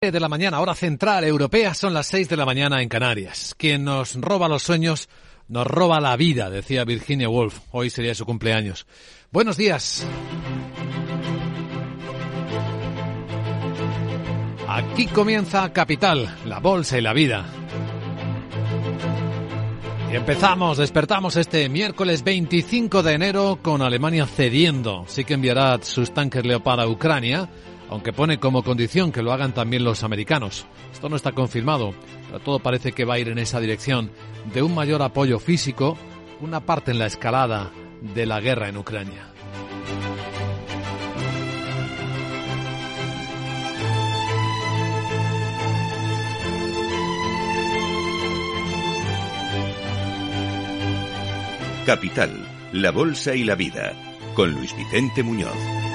de la mañana, hora central europea, son las 6 de la mañana en Canarias. Quien nos roba los sueños, nos roba la vida, decía Virginia Woolf. Hoy sería su cumpleaños. Buenos días. Aquí comienza Capital, la bolsa y la vida. Y empezamos, despertamos este miércoles 25 de enero con Alemania cediendo. Sí que enviará sus tanques Leopard a Ucrania aunque pone como condición que lo hagan también los americanos. Esto no está confirmado, pero todo parece que va a ir en esa dirección de un mayor apoyo físico, una parte en la escalada de la guerra en Ucrania. Capital, la Bolsa y la Vida, con Luis Vicente Muñoz.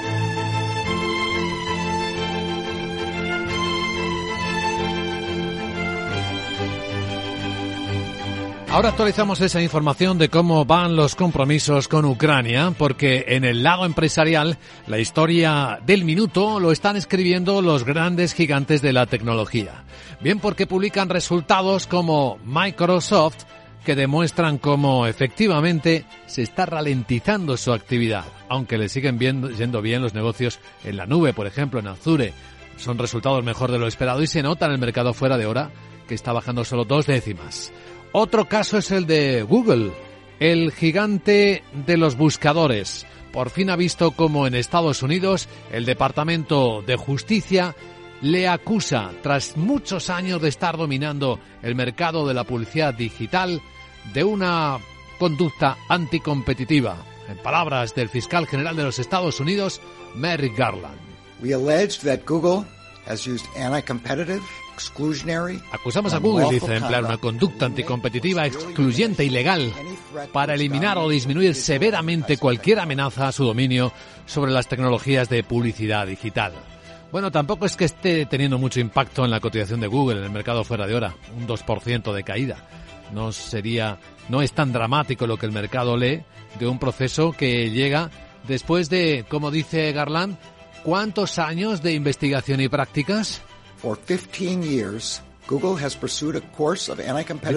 Ahora actualizamos esa información de cómo van los compromisos con Ucrania, porque en el lado empresarial la historia del minuto lo están escribiendo los grandes gigantes de la tecnología. Bien porque publican resultados como Microsoft que demuestran cómo efectivamente se está ralentizando su actividad, aunque le siguen viendo, yendo bien los negocios en la nube, por ejemplo, en Azure. Son resultados mejor de lo esperado y se nota en el mercado fuera de hora que está bajando solo dos décimas. Otro caso es el de Google, el gigante de los buscadores. Por fin ha visto cómo en Estados Unidos el Departamento de Justicia le acusa, tras muchos años de estar dominando el mercado de la publicidad digital, de una conducta anticompetitiva. En palabras del fiscal general de los Estados Unidos, Merrick Garland. We allege that Google has used anti-competitive Acusamos a Google, dice, de emplear una conducta anticompetitiva excluyente y legal para eliminar o disminuir severamente cualquier amenaza a su dominio sobre las tecnologías de publicidad digital. Bueno, tampoco es que esté teniendo mucho impacto en la cotización de Google en el mercado fuera de hora, un 2% de caída. No sería, no es tan dramático lo que el mercado lee de un proceso que llega después de, como dice Garland, ¿cuántos años de investigación y prácticas?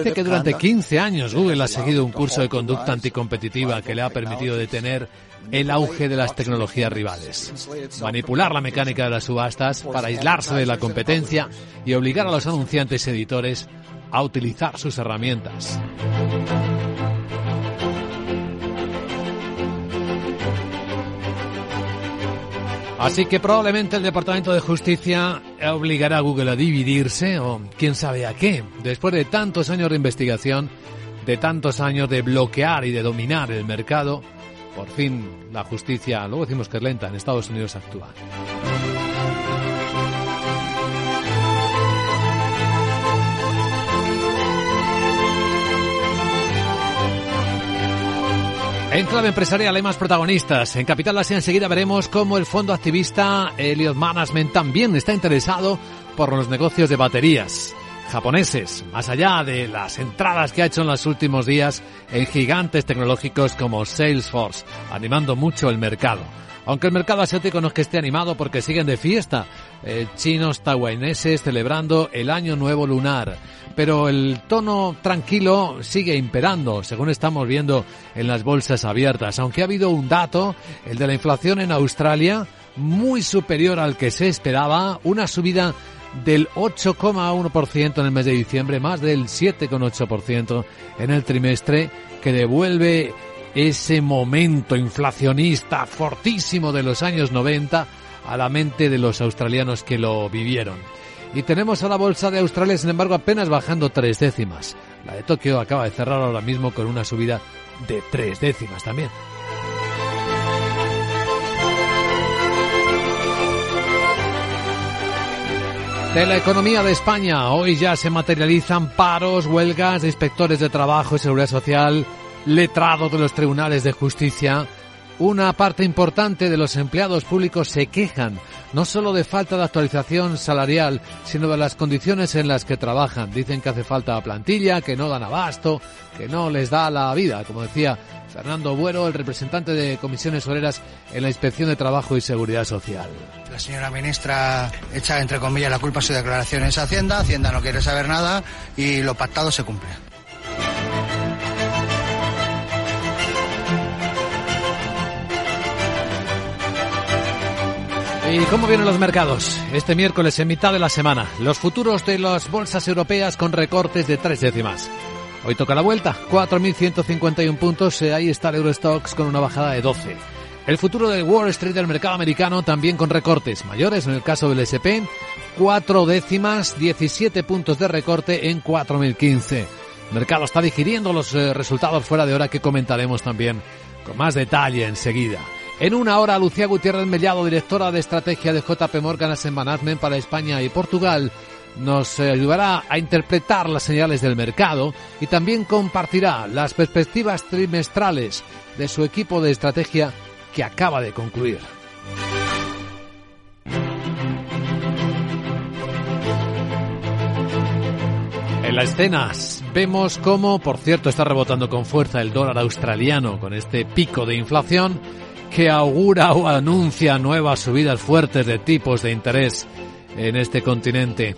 Dice que durante 15 años Google ha seguido un curso de conducta anticompetitiva que le ha permitido detener el auge de las tecnologías rivales, manipular la mecánica de las subastas para aislarse de la competencia y obligar a los anunciantes y editores a utilizar sus herramientas. Así que probablemente el Departamento de Justicia obligará a Google a dividirse o quién sabe a qué, después de tantos años de investigación, de tantos años de bloquear y de dominar el mercado, por fin la justicia, luego decimos que es lenta, en Estados Unidos actúa. En clave empresarial hay más protagonistas. En Capital Asia enseguida veremos cómo el fondo activista Elliott Management también está interesado por los negocios de baterías japoneses, más allá de las entradas que ha hecho en los últimos días en gigantes tecnológicos como Salesforce, animando mucho el mercado. Aunque el mercado asiático no es que esté animado porque siguen de fiesta, eh, chinos taiwaneses celebrando el año nuevo lunar. Pero el tono tranquilo sigue imperando, según estamos viendo en las bolsas abiertas. Aunque ha habido un dato, el de la inflación en Australia, muy superior al que se esperaba, una subida del 8,1% en el mes de diciembre, más del 7,8% en el trimestre, que devuelve ese momento inflacionista fortísimo de los años 90 a la mente de los australianos que lo vivieron. Y tenemos a la bolsa de Australia, sin embargo, apenas bajando tres décimas. La de Tokio acaba de cerrar ahora mismo con una subida de tres décimas también. De la economía de España, hoy ya se materializan paros, huelgas inspectores de trabajo y seguridad social, letrados de los tribunales de justicia. Una parte importante de los empleados públicos se quejan no solo de falta de actualización salarial, sino de las condiciones en las que trabajan. Dicen que hace falta plantilla, que no dan abasto, que no les da la vida, como decía Fernando Buero, el representante de comisiones obreras en la Inspección de Trabajo y Seguridad Social. La señora ministra echa entre comillas la culpa a su declaración en Hacienda, Hacienda no quiere saber nada y lo pactado se cumple. ¿Y cómo vienen los mercados? Este miércoles, en mitad de la semana, los futuros de las bolsas europeas con recortes de tres décimas. Hoy toca la vuelta, 4.151 puntos, eh, ahí está el Eurostox con una bajada de 12. El futuro del Wall Street del mercado americano también con recortes mayores en el caso del SP, cuatro décimas, 17 puntos de recorte en 4.015. El mercado está digiriendo los eh, resultados fuera de hora que comentaremos también con más detalle enseguida. En una hora, Lucía Gutiérrez Mellado, directora de estrategia de JP Morgan Asset Management para España y Portugal, nos eh, ayudará a interpretar las señales del mercado y también compartirá las perspectivas trimestrales de su equipo de estrategia que acaba de concluir. En las escenas vemos cómo, por cierto, está rebotando con fuerza el dólar australiano con este pico de inflación que augura o anuncia nuevas subidas fuertes de tipos de interés en este continente.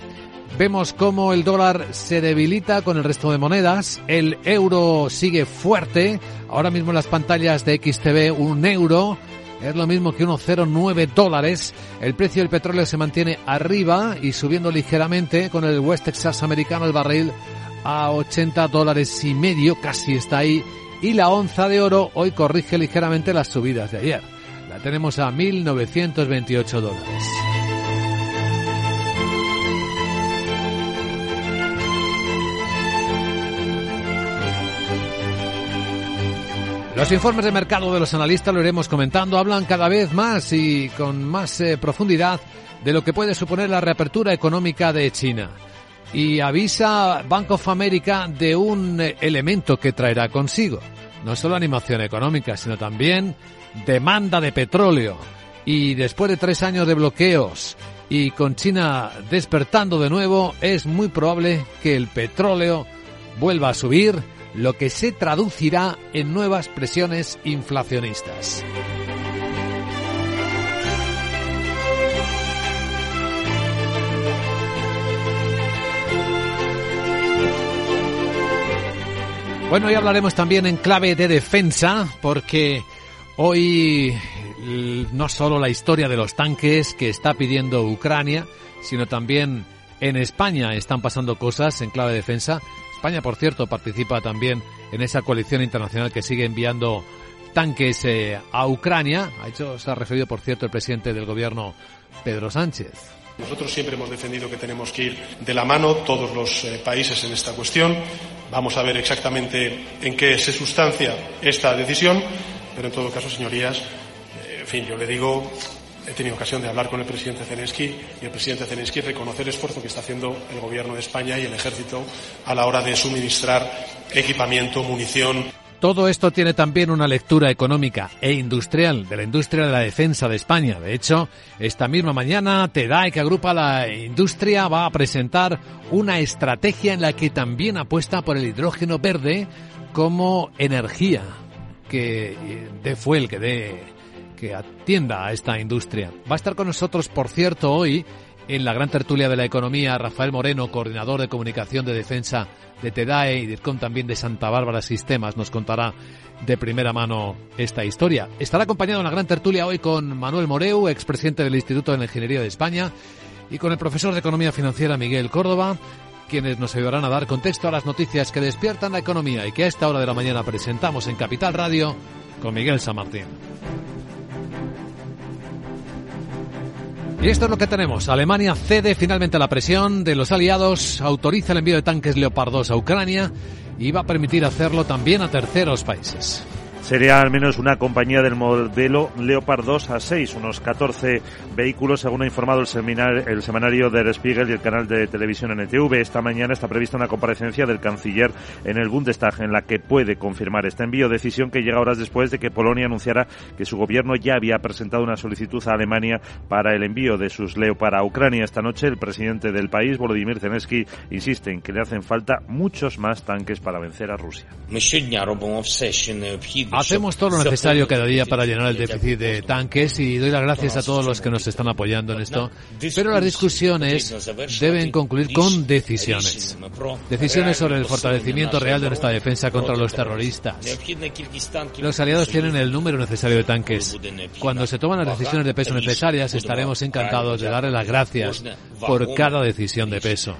Vemos cómo el dólar se debilita con el resto de monedas, el euro sigue fuerte, ahora mismo en las pantallas de XTV un euro es lo mismo que unos 0,9 dólares, el precio del petróleo se mantiene arriba y subiendo ligeramente con el West Texas americano el barril a 80 dólares y medio, casi está ahí y la onza de oro hoy corrige ligeramente las subidas de ayer. La tenemos a 1.928 dólares. Los informes de mercado de los analistas, lo iremos comentando, hablan cada vez más y con más eh, profundidad de lo que puede suponer la reapertura económica de China y avisa Bank of America de un elemento que traerá consigo. No solo animación económica, sino también demanda de petróleo. Y después de tres años de bloqueos y con China despertando de nuevo, es muy probable que el petróleo vuelva a subir, lo que se traducirá en nuevas presiones inflacionistas. Bueno, hoy hablaremos también en clave de defensa, porque hoy no solo la historia de los tanques que está pidiendo Ucrania, sino también en España están pasando cosas en clave de defensa. España, por cierto, participa también en esa coalición internacional que sigue enviando tanques eh, a Ucrania. A hecho se ha referido, por cierto, el presidente del gobierno, Pedro Sánchez. Nosotros siempre hemos defendido que tenemos que ir de la mano todos los eh, países en esta cuestión. Vamos a ver exactamente en qué se sustancia esta decisión, pero en todo caso, señorías, eh, en fin, yo le digo, he tenido ocasión de hablar con el presidente Zelensky y el presidente Zelensky reconoce el esfuerzo que está haciendo el gobierno de España y el ejército a la hora de suministrar equipamiento, munición. Todo esto tiene también una lectura económica e industrial de la industria de la defensa de España. De hecho, esta misma mañana TEDAE, que agrupa la industria, va a presentar una estrategia en la que también apuesta por el hidrógeno verde como energía que dé fuel, que que atienda a esta industria. Va a estar con nosotros, por cierto, hoy en la gran tertulia de la economía, Rafael Moreno, coordinador de comunicación de defensa de TEDAE y DIRCOM también de Santa Bárbara Sistemas, nos contará de primera mano esta historia. Estará acompañado en la gran tertulia hoy con Manuel Moreu, expresidente del Instituto de la Ingeniería de España, y con el profesor de Economía Financiera Miguel Córdoba, quienes nos ayudarán a dar contexto a las noticias que despiertan la economía y que a esta hora de la mañana presentamos en Capital Radio con Miguel San Martín. Y esto es lo que tenemos. Alemania cede finalmente la presión de los aliados, autoriza el envío de tanques Leopard 2 a Ucrania y va a permitir hacerlo también a terceros países. Sería al menos una compañía del modelo Leopard 2 a 6, unos 14 vehículos, según ha informado el, seminar, el semanario Der Spiegel y el canal de televisión NTV. Esta mañana está prevista una comparecencia del canciller en el Bundestag en la que puede confirmar este envío, decisión que llega horas después de que Polonia anunciara que su gobierno ya había presentado una solicitud a Alemania para el envío de sus Leopard a Ucrania. Esta noche el presidente del país, Volodymyr Zelensky, insiste en que le hacen falta muchos más tanques para vencer a Rusia. Hacemos todo lo necesario cada día para llenar el déficit de tanques y doy las gracias a todos los que nos están apoyando en esto. Pero las discusiones deben concluir con decisiones. Decisiones sobre el fortalecimiento real de nuestra defensa contra los terroristas. Los aliados tienen el número necesario de tanques. Cuando se toman las decisiones de peso necesarias, estaremos encantados de darle las gracias por cada decisión de peso.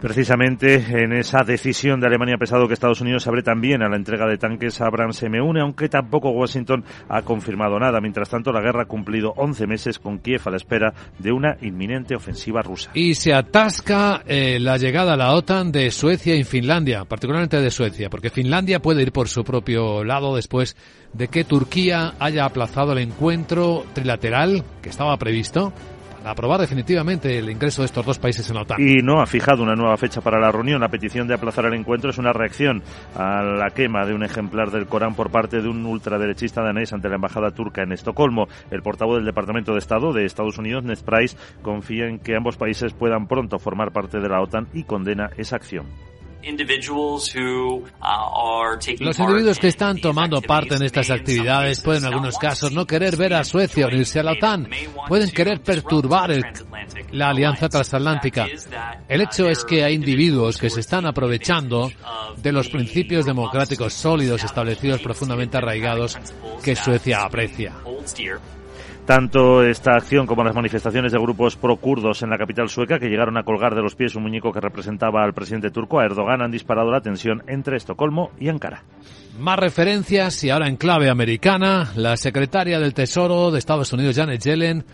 Precisamente en esa decisión de Alemania ha pesado que Estados Unidos abre también a la entrega de tanques Abrams se me une, aunque tampoco Washington ha confirmado nada. Mientras tanto, la guerra ha cumplido 11 meses con Kiev a la espera de una inminente ofensiva rusa. Y se atasca eh, la llegada a la OTAN de Suecia y Finlandia, particularmente de Suecia, porque Finlandia puede ir por su propio lado después de que Turquía haya aplazado el encuentro trilateral que estaba previsto aprobar definitivamente el ingreso de estos dos países en la OTAN. Y no ha fijado una nueva fecha para la reunión. La petición de aplazar el encuentro es una reacción a la quema de un ejemplar del Corán por parte de un ultraderechista danés ante la embajada turca en Estocolmo. El portavoz del Departamento de Estado de Estados Unidos, Ned Price, confía en que ambos países puedan pronto formar parte de la OTAN y condena esa acción. Uh, Los individuos que están tomando parte en estas actividades pueden en algunos casos no querer ver a Suecia unirse a la OTAN, pueden querer perturbar la alianza transatlántica. El hecho es que hay individuos que se están aprovechando de los principios democráticos sólidos establecidos profundamente arraigados que Suecia aprecia. Tanto esta acción como las manifestaciones de grupos pro-kurdos en la capital sueca que llegaron a colgar de los pies un muñeco que representaba al presidente turco, a Erdogan, han disparado la tensión entre Estocolmo y Ankara. Más referencias y ahora en clave americana, la secretaria del Tesoro de Estados Unidos, Janet Yellen,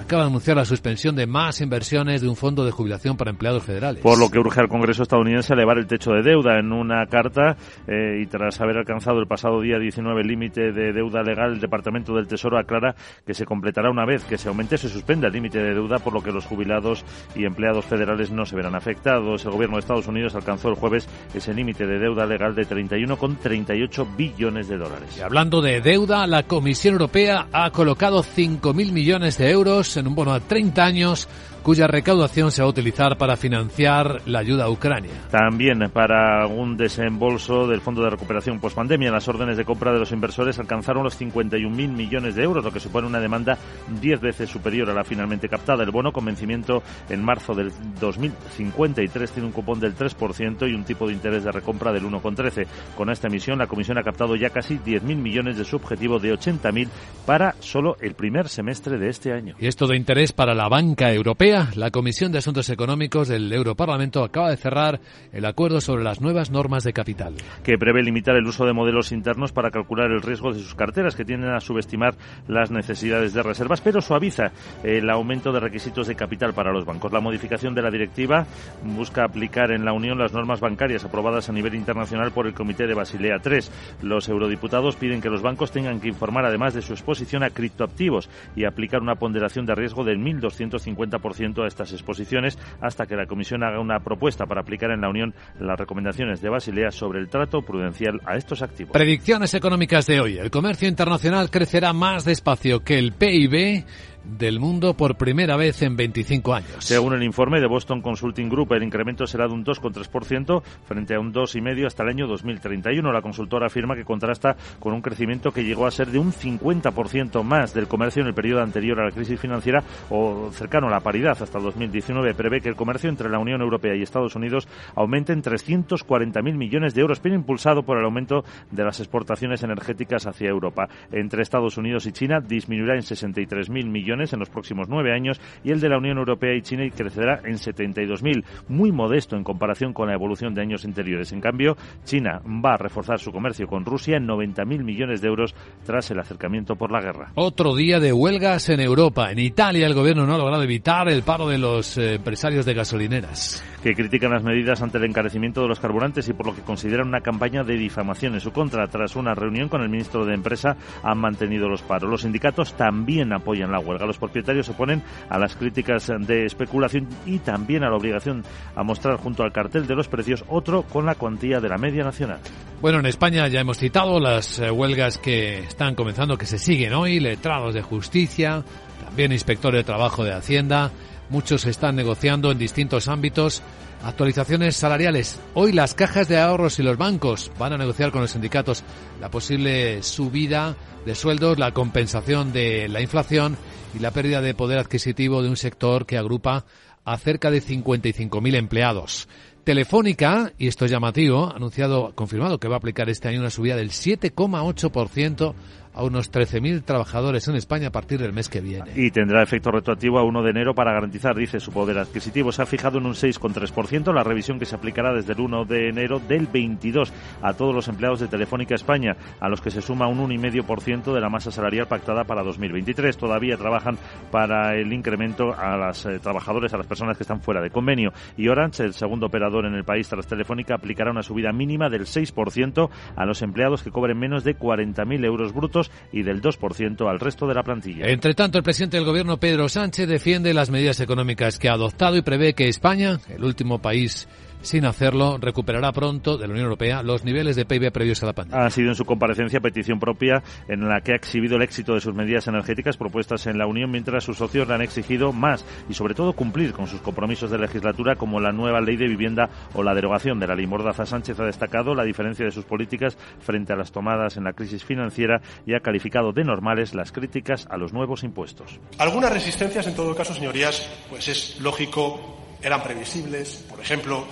acaba de anunciar la suspensión de más inversiones de un fondo de jubilación para empleados federales. Por lo que urge al Congreso estadounidense elevar el techo de deuda en una carta eh, y tras haber alcanzado el pasado día 19 el límite de deuda legal, el Departamento del Tesoro aclara que se completará una vez que se aumente se suspenda el límite de deuda, por lo que los jubilados y empleados federales no se verán afectados. El gobierno de Estados Unidos alcanzó el jueves ese límite de deuda legal de 31,38 billones de dólares. Y hablando de deuda, la Comisión Europea ha colocado 5.000 millones de euros en un bono a 30 años cuya recaudación se va a utilizar para financiar la ayuda a Ucrania. También para un desembolso del Fondo de Recuperación Postpandemia. Las órdenes de compra de los inversores alcanzaron los 51.000 millones de euros, lo que supone una demanda 10 veces superior a la finalmente captada. El bono con vencimiento en marzo del 2053 tiene un cupón del 3% y un tipo de interés de recompra del 1,13. Con esta emisión, la Comisión ha captado ya casi 10.000 millones de su objetivo de 80.000 para solo el primer semestre de este año. Y esto de interés para la banca europea la Comisión de Asuntos Económicos del Europarlamento acaba de cerrar el acuerdo sobre las nuevas normas de capital. Que prevé limitar el uso de modelos internos para calcular el riesgo de sus carteras, que tienden a subestimar las necesidades de reservas, pero suaviza el aumento de requisitos de capital para los bancos. La modificación de la directiva busca aplicar en la Unión las normas bancarias aprobadas a nivel internacional por el Comité de Basilea III. Los eurodiputados piden que los bancos tengan que informar además de su exposición a criptoactivos y aplicar una ponderación de riesgo del 1.250% a estas exposiciones hasta que la Comisión haga una propuesta para aplicar en la Unión las recomendaciones de Basilea sobre el trato prudencial a estos activos. Predicciones económicas de hoy. El comercio internacional crecerá más despacio que el PIB del mundo por primera vez en 25 años. Según el informe de Boston Consulting Group, el incremento será de un 2,3% frente a un 2,5% hasta el año 2031. La consultora afirma que contrasta con un crecimiento que llegó a ser de un 50% más del comercio en el periodo anterior a la crisis financiera o cercano a la paridad hasta el 2019. Prevé que el comercio entre la Unión Europea y Estados Unidos aumente en 340.000 millones de euros, pero impulsado por el aumento de las exportaciones energéticas hacia Europa. Entre Estados Unidos y China disminuirá en 63.000 millones millones en los próximos nueve años y el de la Unión Europea y China crecerá en 72.000, muy modesto en comparación con la evolución de años anteriores. En cambio, China va a reforzar su comercio con Rusia en 90.000 millones de euros tras el acercamiento por la guerra. Otro día de huelgas en Europa. En Italia el gobierno no ha logrado evitar el paro de los eh, empresarios de gasolineras que critican las medidas ante el encarecimiento de los carburantes y por lo que consideran una campaña de difamación en su contra. Tras una reunión con el ministro de Empresa han mantenido los paros. Los sindicatos también apoyan la huelga. Los propietarios se oponen a las críticas de especulación y también a la obligación a mostrar junto al cartel de los precios otro con la cuantía de la media nacional. Bueno, en España ya hemos citado las eh, huelgas que están comenzando, que se siguen hoy, letrados de justicia, también inspectores de trabajo de Hacienda, Muchos están negociando en distintos ámbitos actualizaciones salariales. Hoy las cajas de ahorros y los bancos van a negociar con los sindicatos la posible subida de sueldos, la compensación de la inflación y la pérdida de poder adquisitivo de un sector que agrupa a cerca de 55.000 empleados. Telefónica, y esto es llamativo, ha anunciado, confirmado que va a aplicar este año una subida del 7,8% a unos 13.000 trabajadores en España a partir del mes que viene. Y tendrá efecto retroactivo a 1 de enero para garantizar, dice, su poder adquisitivo. Se ha fijado en un 6,3%, la revisión que se aplicará desde el 1 de enero del 22 a todos los empleados de Telefónica España, a los que se suma un 1,5% de la masa salarial pactada para 2023. Todavía trabajan para el incremento a los eh, trabajadores, a las personas que están fuera de convenio. Y Orange, el segundo operador en el país tras Telefónica, aplicará una subida mínima del 6% a los empleados que cobren menos de 40.000 euros brutos y del 2% al resto de la plantilla. Entre tanto, el presidente del gobierno, Pedro Sánchez, defiende las medidas económicas que ha adoptado y prevé que España, el último país sin hacerlo, recuperará pronto de la Unión Europea los niveles de PIB previos a la pandemia. Ha sido en su comparecencia petición propia en la que ha exhibido el éxito de sus medidas energéticas propuestas en la Unión, mientras sus socios le han exigido más y, sobre todo, cumplir con sus compromisos de legislatura, como la nueva ley de vivienda o la derogación de la ley Mordaza. Sánchez ha destacado la diferencia de sus políticas frente a las tomadas en la crisis financiera y ha calificado de normales las críticas a los nuevos impuestos. Algunas resistencias, en todo caso, señorías, pues es lógico eran previsibles, por ejemplo,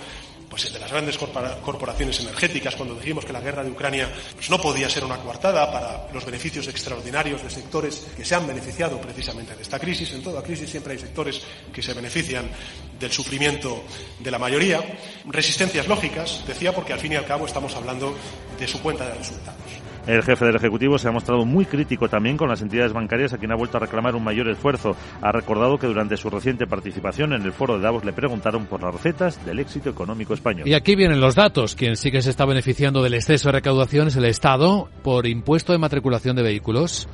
pues de las grandes corporaciones energéticas, cuando dijimos que la guerra de Ucrania pues no podía ser una coartada para los beneficios extraordinarios de sectores que se han beneficiado precisamente de esta crisis. En toda crisis siempre hay sectores que se benefician del sufrimiento de la mayoría. Resistencias lógicas, decía, porque al fin y al cabo estamos hablando de su cuenta de resultados. El jefe del Ejecutivo se ha mostrado muy crítico también con las entidades bancarias a quien ha vuelto a reclamar un mayor esfuerzo. Ha recordado que durante su reciente participación en el foro de Davos le preguntaron por las recetas del éxito económico español. Y aquí vienen los datos. Quien sí que se está beneficiando del exceso de recaudación es el Estado por impuesto de matriculación de vehículos.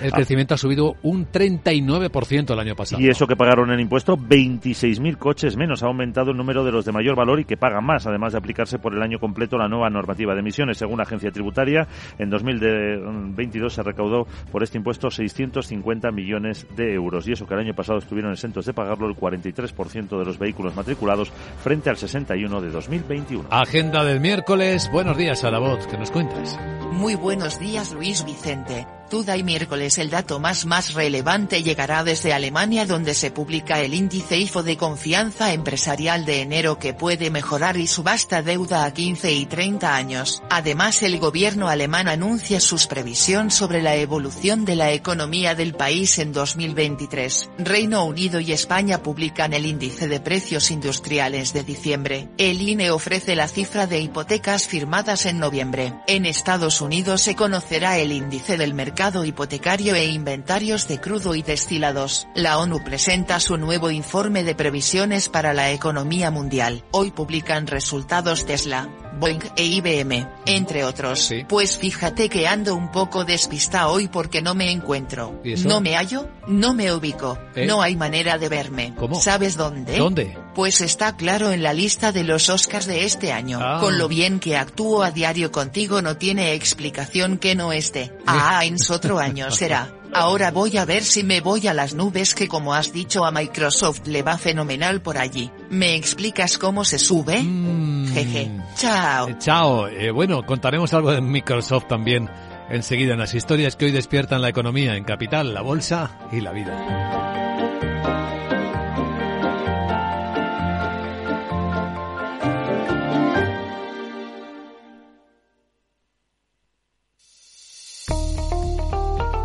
El ah. crecimiento ha subido un 39% el año pasado. Y eso que pagaron el impuesto, 26.000 coches menos. Ha aumentado el número de los de mayor valor y que pagan más, además de aplicarse por el año completo la nueva normativa de emisiones. Según la agencia tributaria, en 2022 se recaudó por este impuesto 650 millones de euros. Y eso que el año pasado estuvieron exentos de pagarlo el 43% de los vehículos matriculados frente al 61 de 2021. Agenda del miércoles. Buenos días, a la voz. ¿Qué nos cuentas? Muy buenos días, Luis Vicente. Duda y miércoles el dato más más relevante llegará desde Alemania donde se publica el índice IFO de confianza empresarial de enero que puede mejorar y subasta deuda a 15 y 30 años. Además el gobierno alemán anuncia sus previsiones sobre la evolución de la economía del país en 2023. Reino Unido y España publican el índice de precios industriales de diciembre. El INE ofrece la cifra de hipotecas firmadas en noviembre. En Estados Unidos se conocerá el índice del mercado hipotecario e inventarios de crudo y destilados. La ONU presenta su nuevo informe de previsiones para la economía mundial. Hoy publican resultados Tesla, Boeing e IBM, entre otros. Pues fíjate que ando un poco despista hoy porque no me encuentro. No me hallo, no me ubico, ¿Eh? no hay manera de verme. ¿Cómo? ¿Sabes dónde? ¿Dónde? Pues está claro en la lista de los Oscars de este año. Ah. Con lo bien que actúo a diario contigo no tiene explicación que no esté. Ah, en otro año será. Ahora voy a ver si me voy a las nubes que como has dicho a Microsoft le va fenomenal por allí. ¿Me explicas cómo se sube? Mm. Jeje. Chao. Eh, chao. Eh, bueno, contaremos algo de Microsoft también enseguida en las historias que hoy despiertan la economía en Capital, la Bolsa y la vida.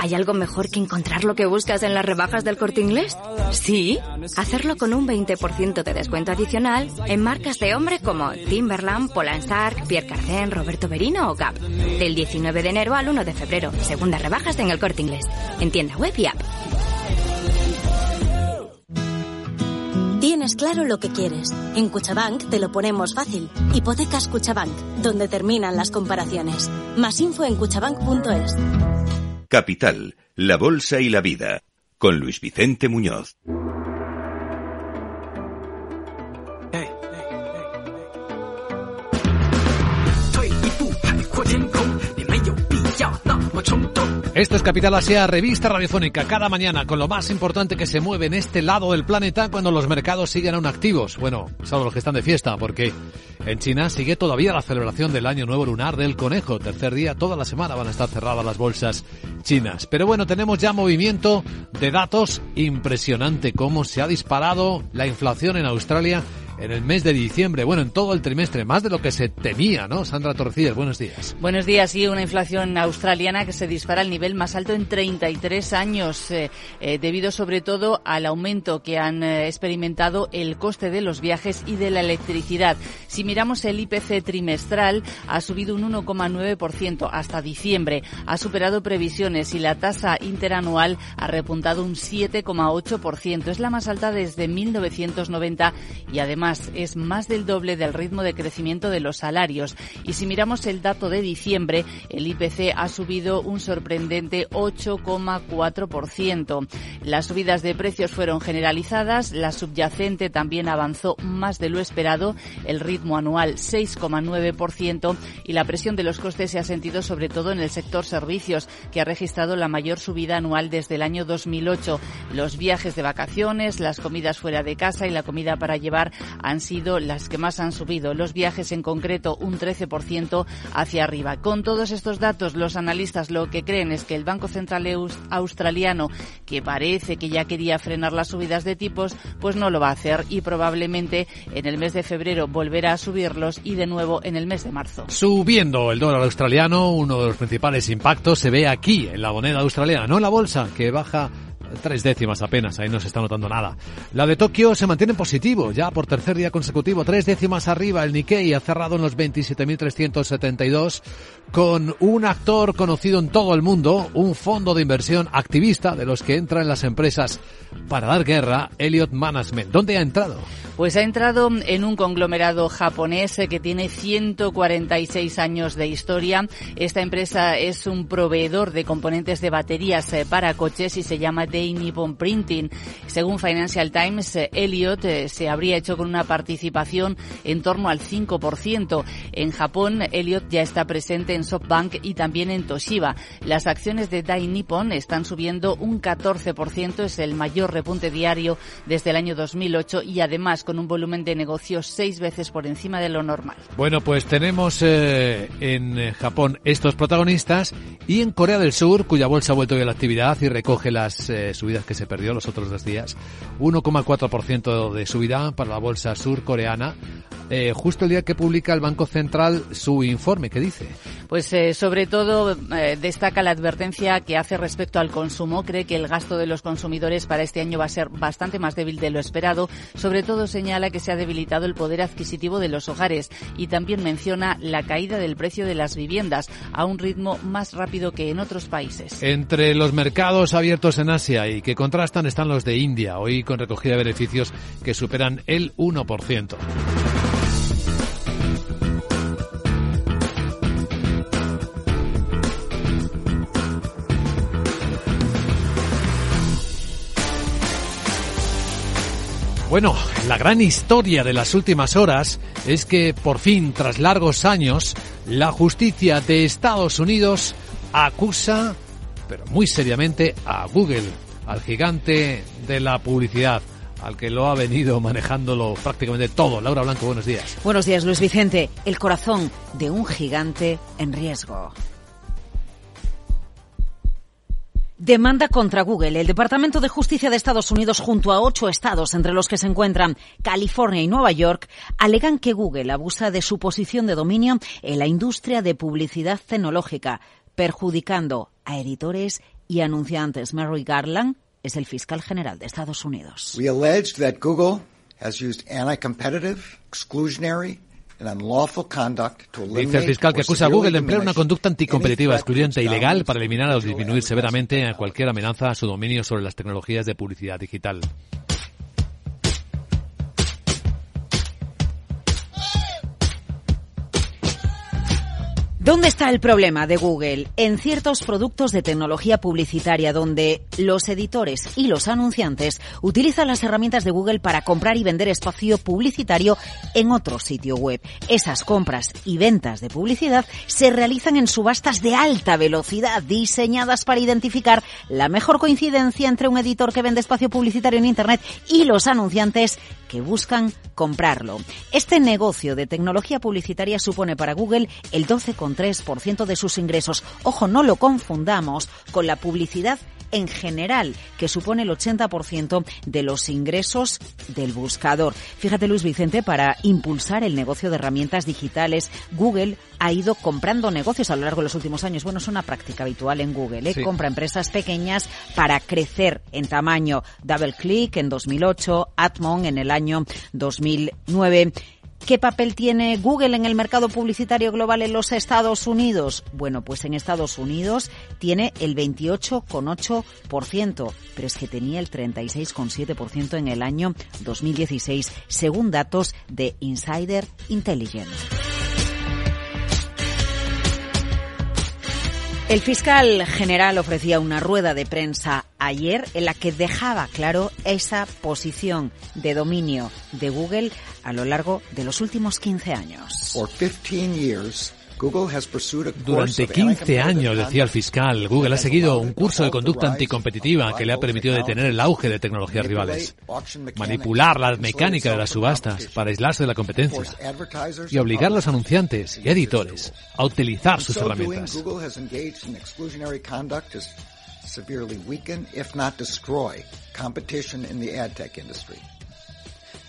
¿Hay algo mejor que encontrar lo que buscas en las rebajas del corte inglés? Sí, hacerlo con un 20% de descuento adicional en marcas de hombre como Timberland, Polanstar, Pierre Cardin, Roberto Berino o Gap. Del 19 de enero al 1 de febrero, segundas rebajas en el corte inglés. En tienda web y app. Tienes claro lo que quieres. En Cuchabank te lo ponemos fácil. Hipotecas Cuchabank, donde terminan las comparaciones. Más info en cuchabank.es. Capital, la Bolsa y la Vida, con Luis Vicente Muñoz. Esto es Capital Asia, revista radiofónica, cada mañana con lo más importante que se mueve en este lado del planeta cuando los mercados siguen aún activos. Bueno, salvo los que están de fiesta, porque en China sigue todavía la celebración del Año Nuevo Lunar del Conejo. Tercer día, toda la semana van a estar cerradas las bolsas chinas. Pero bueno, tenemos ya movimiento de datos impresionante, cómo se ha disparado la inflación en Australia en el mes de diciembre, bueno, en todo el trimestre, más de lo que se temía, ¿no? Sandra Torrecillas, buenos días. Buenos días, sí, una inflación australiana que se dispara al nivel más alto en 33 años, eh, eh, debido sobre todo al aumento que han eh, experimentado el coste de los viajes y de la electricidad. Si miramos el IPC trimestral, ha subido un 1,9% hasta diciembre, ha superado previsiones y la tasa interanual ha repuntado un 7,8%. Es la más alta desde 1990 y además es más del doble del ritmo de crecimiento de los salarios. Y si miramos el dato de diciembre, el IPC ha subido un sorprendente 8,4%. Las subidas de precios fueron generalizadas, la subyacente también avanzó más de lo esperado, el ritmo anual 6,9% y la presión de los costes se ha sentido sobre todo en el sector servicios, que ha registrado la mayor subida anual desde el año 2008. Los viajes de vacaciones, las comidas fuera de casa y la comida para llevar han sido las que más han subido. Los viajes en concreto un 13% hacia arriba. Con todos estos datos, los analistas lo que creen es que el Banco Central Australiano, que parece que ya quería frenar las subidas de tipos, pues no lo va a hacer y probablemente en el mes de febrero volverá a subirlos y de nuevo en el mes de marzo. Subiendo el dólar australiano, uno de los principales impactos se ve aquí en la moneda australiana, no en la bolsa, que baja tres décimas apenas, ahí no se está notando nada. La de Tokio se mantiene en positivo, ya por tercer día consecutivo, tres décimas arriba. El Nikkei ha cerrado en los 27.372 con un actor conocido en todo el mundo, un fondo de inversión activista de los que entra en las empresas para dar guerra, Elliot Management. ¿Dónde ha entrado? Pues ha entrado en un conglomerado japonés que tiene 146 años de historia. Esta empresa es un proveedor de componentes de baterías eh, para coches y se llama Dei Nippon Printing. Según Financial Times, eh, Elliot eh, se habría hecho con una participación en torno al 5%. En Japón, Elliot ya está presente en SoftBank y también en Toshiba. Las acciones de Dai Nippon están subiendo un 14%, es el mayor repunte diario desde el año 2008 y además con un volumen de negocios seis veces por encima de lo normal. Bueno, pues tenemos eh, en Japón estos protagonistas y en Corea del Sur, cuya bolsa ha vuelto a la actividad y recoge las eh, subidas que se perdió los otros dos días. 1,4% de subida para la bolsa surcoreana, eh, justo el día que publica el Banco Central su informe. ¿Qué dice? Pues eh, sobre todo eh, destaca la advertencia que hace respecto al consumo. Cree que el gasto de los consumidores para este año va a ser bastante más débil de lo esperado. Sobre todo señala que se ha debilitado el poder adquisitivo de los hogares y también menciona la caída del precio de las viviendas a un ritmo más rápido que en otros países. Entre los mercados abiertos en Asia y que contrastan están los de India, hoy con recogida de beneficios que superan el 1%. Bueno, la gran historia de las últimas horas es que por fin, tras largos años, la justicia de Estados Unidos acusa, pero muy seriamente, a Google, al gigante de la publicidad al que lo ha venido manejándolo prácticamente todo. Laura Blanco, buenos días. Buenos días, Luis Vicente. El corazón de un gigante en riesgo. Demanda contra Google. El Departamento de Justicia de Estados Unidos, junto a ocho estados, entre los que se encuentran California y Nueva York, alegan que Google abusa de su posición de dominio en la industria de publicidad tecnológica, perjudicando a editores y anunciantes. Mary Garland es el fiscal general de Estados Unidos. We allege that Google has used anti-competitive, exclusionary Dice el fiscal que acusa a Google de emplear una conducta anticompetitiva, excluyente e ilegal para eliminar o disminuir severamente cualquier amenaza a su dominio sobre las tecnologías de publicidad digital. ¿Dónde está el problema de Google? En ciertos productos de tecnología publicitaria donde los editores y los anunciantes utilizan las herramientas de Google para comprar y vender espacio publicitario en otro sitio web. Esas compras y ventas de publicidad se realizan en subastas de alta velocidad diseñadas para identificar la mejor coincidencia entre un editor que vende espacio publicitario en Internet y los anunciantes que buscan comprarlo. Este negocio de tecnología publicitaria supone para Google el 12,3% de sus ingresos. Ojo, no lo confundamos con la publicidad en general, que supone el 80% de los ingresos del buscador. Fíjate, Luis Vicente, para impulsar el negocio de herramientas digitales, Google ha ido comprando negocios a lo largo de los últimos años. Bueno, es una práctica habitual en Google. ¿eh? Compra empresas pequeñas para crecer en tamaño. DoubleClick en 2008, Atmon en el año 2009. ¿Qué papel tiene Google en el mercado publicitario global en los Estados Unidos? Bueno, pues en Estados Unidos tiene el 28,8%, pero es que tenía el 36,7% en el año 2016, según datos de Insider Intelligence. El fiscal general ofrecía una rueda de prensa ayer en la que dejaba claro esa posición de dominio de Google a lo largo de los últimos 15 años. Durante 15 años, decía el fiscal, Google ha seguido un curso de conducta anticompetitiva que le ha permitido detener el auge de tecnologías rivales, manipular la mecánica de las subastas para aislarse de la competencia y obligar a los anunciantes y editores a utilizar sus herramientas.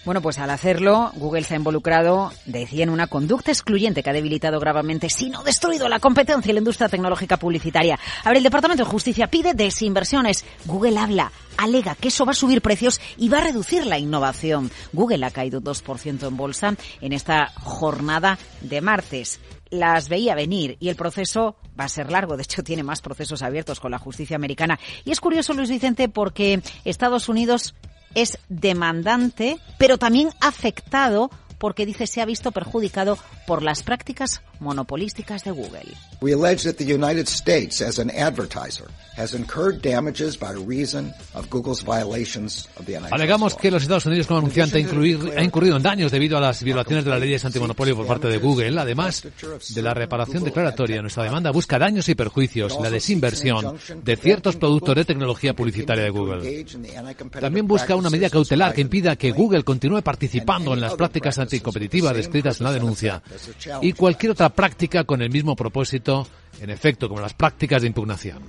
Bueno, pues al hacerlo, Google se ha involucrado, decía, en una conducta excluyente que ha debilitado gravemente, si no destruido la competencia y la industria tecnológica publicitaria. Ahora, el Departamento de Justicia pide desinversiones. Google habla, alega que eso va a subir precios y va a reducir la innovación. Google ha caído 2% en bolsa en esta jornada de martes las veía venir y el proceso va a ser largo. De hecho, tiene más procesos abiertos con la justicia americana. Y es curioso, Luis Vicente, porque Estados Unidos es demandante, pero también afectado porque dice se ha visto perjudicado por las prácticas monopolísticas de Google. We allege that the United States, as an advertiser, has incurred damages by reason of Google's violations of the antitrust Alegamos que los Estados Unidos como anunciante ha incurrido en daños debido a las violaciones de las leyes antimonopolio por parte de Google. Además de la reparación declaratoria, nuestra demanda busca daños y perjuicios, la desinversión de ciertos productos de tecnología publicitaria de Google. También busca una medida cautelar que impida que Google continúe participando en las prácticas anticompetitivas descritas en la denuncia y cualquier otra práctica con el mismo propósito en efecto, como las prácticas de impugnación.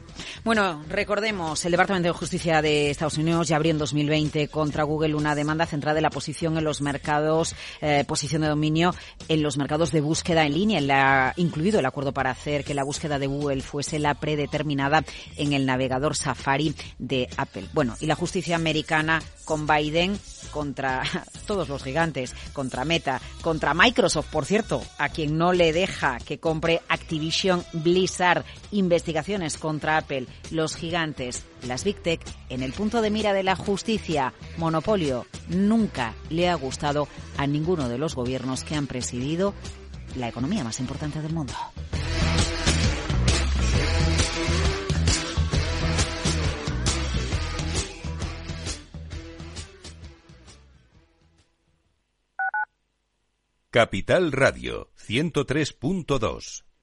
Bueno, recordemos, el Departamento de Justicia de Estados Unidos ya abrió en 2020 contra Google una demanda centrada en la posición en los mercados, eh, posición de dominio en los mercados de búsqueda en línea, la, incluido el acuerdo para hacer que la búsqueda de Google fuese la predeterminada en el navegador Safari de Apple. Bueno, y la justicia americana con Biden contra todos los gigantes, contra Meta, contra Microsoft, por cierto, a quien no le deja que compre Activision Blizzard, investigaciones contra Apple, los gigantes, las Big Tech, en el punto de mira de la justicia, monopolio, nunca le ha gustado a ninguno de los gobiernos que han presidido la economía más importante del mundo. Capital Radio 103.2.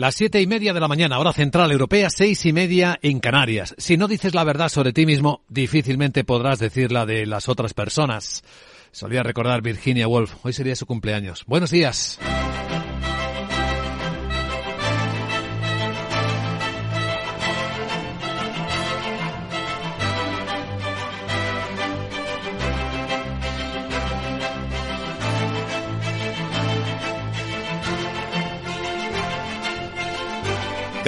Las siete y media de la mañana, hora central europea, seis y media en Canarias. Si no dices la verdad sobre ti mismo, difícilmente podrás decirla de las otras personas. Solía recordar Virginia Woolf. Hoy sería su cumpleaños. Buenos días.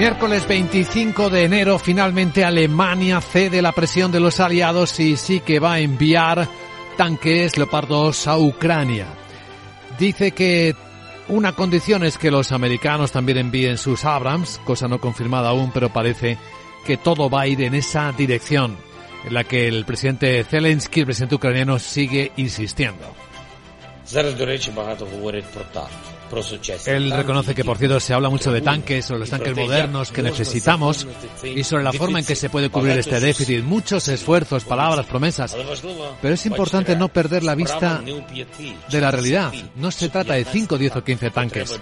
Miércoles 25 de enero, finalmente Alemania cede la presión de los aliados y sí que va a enviar tanques Leopard 2 a Ucrania. Dice que una condición es que los americanos también envíen sus Abrams, cosa no confirmada aún, pero parece que todo va a ir en esa dirección, en la que el presidente Zelensky, el presidente ucraniano, sigue insistiendo. Él reconoce que, por cierto, se habla mucho de tanques, sobre los tanques modernos que necesitamos y sobre la forma en que se puede cubrir este déficit. Muchos esfuerzos, palabras, promesas. Pero es importante no perder la vista de la realidad. No se trata de 5, 10 o 15 tanques.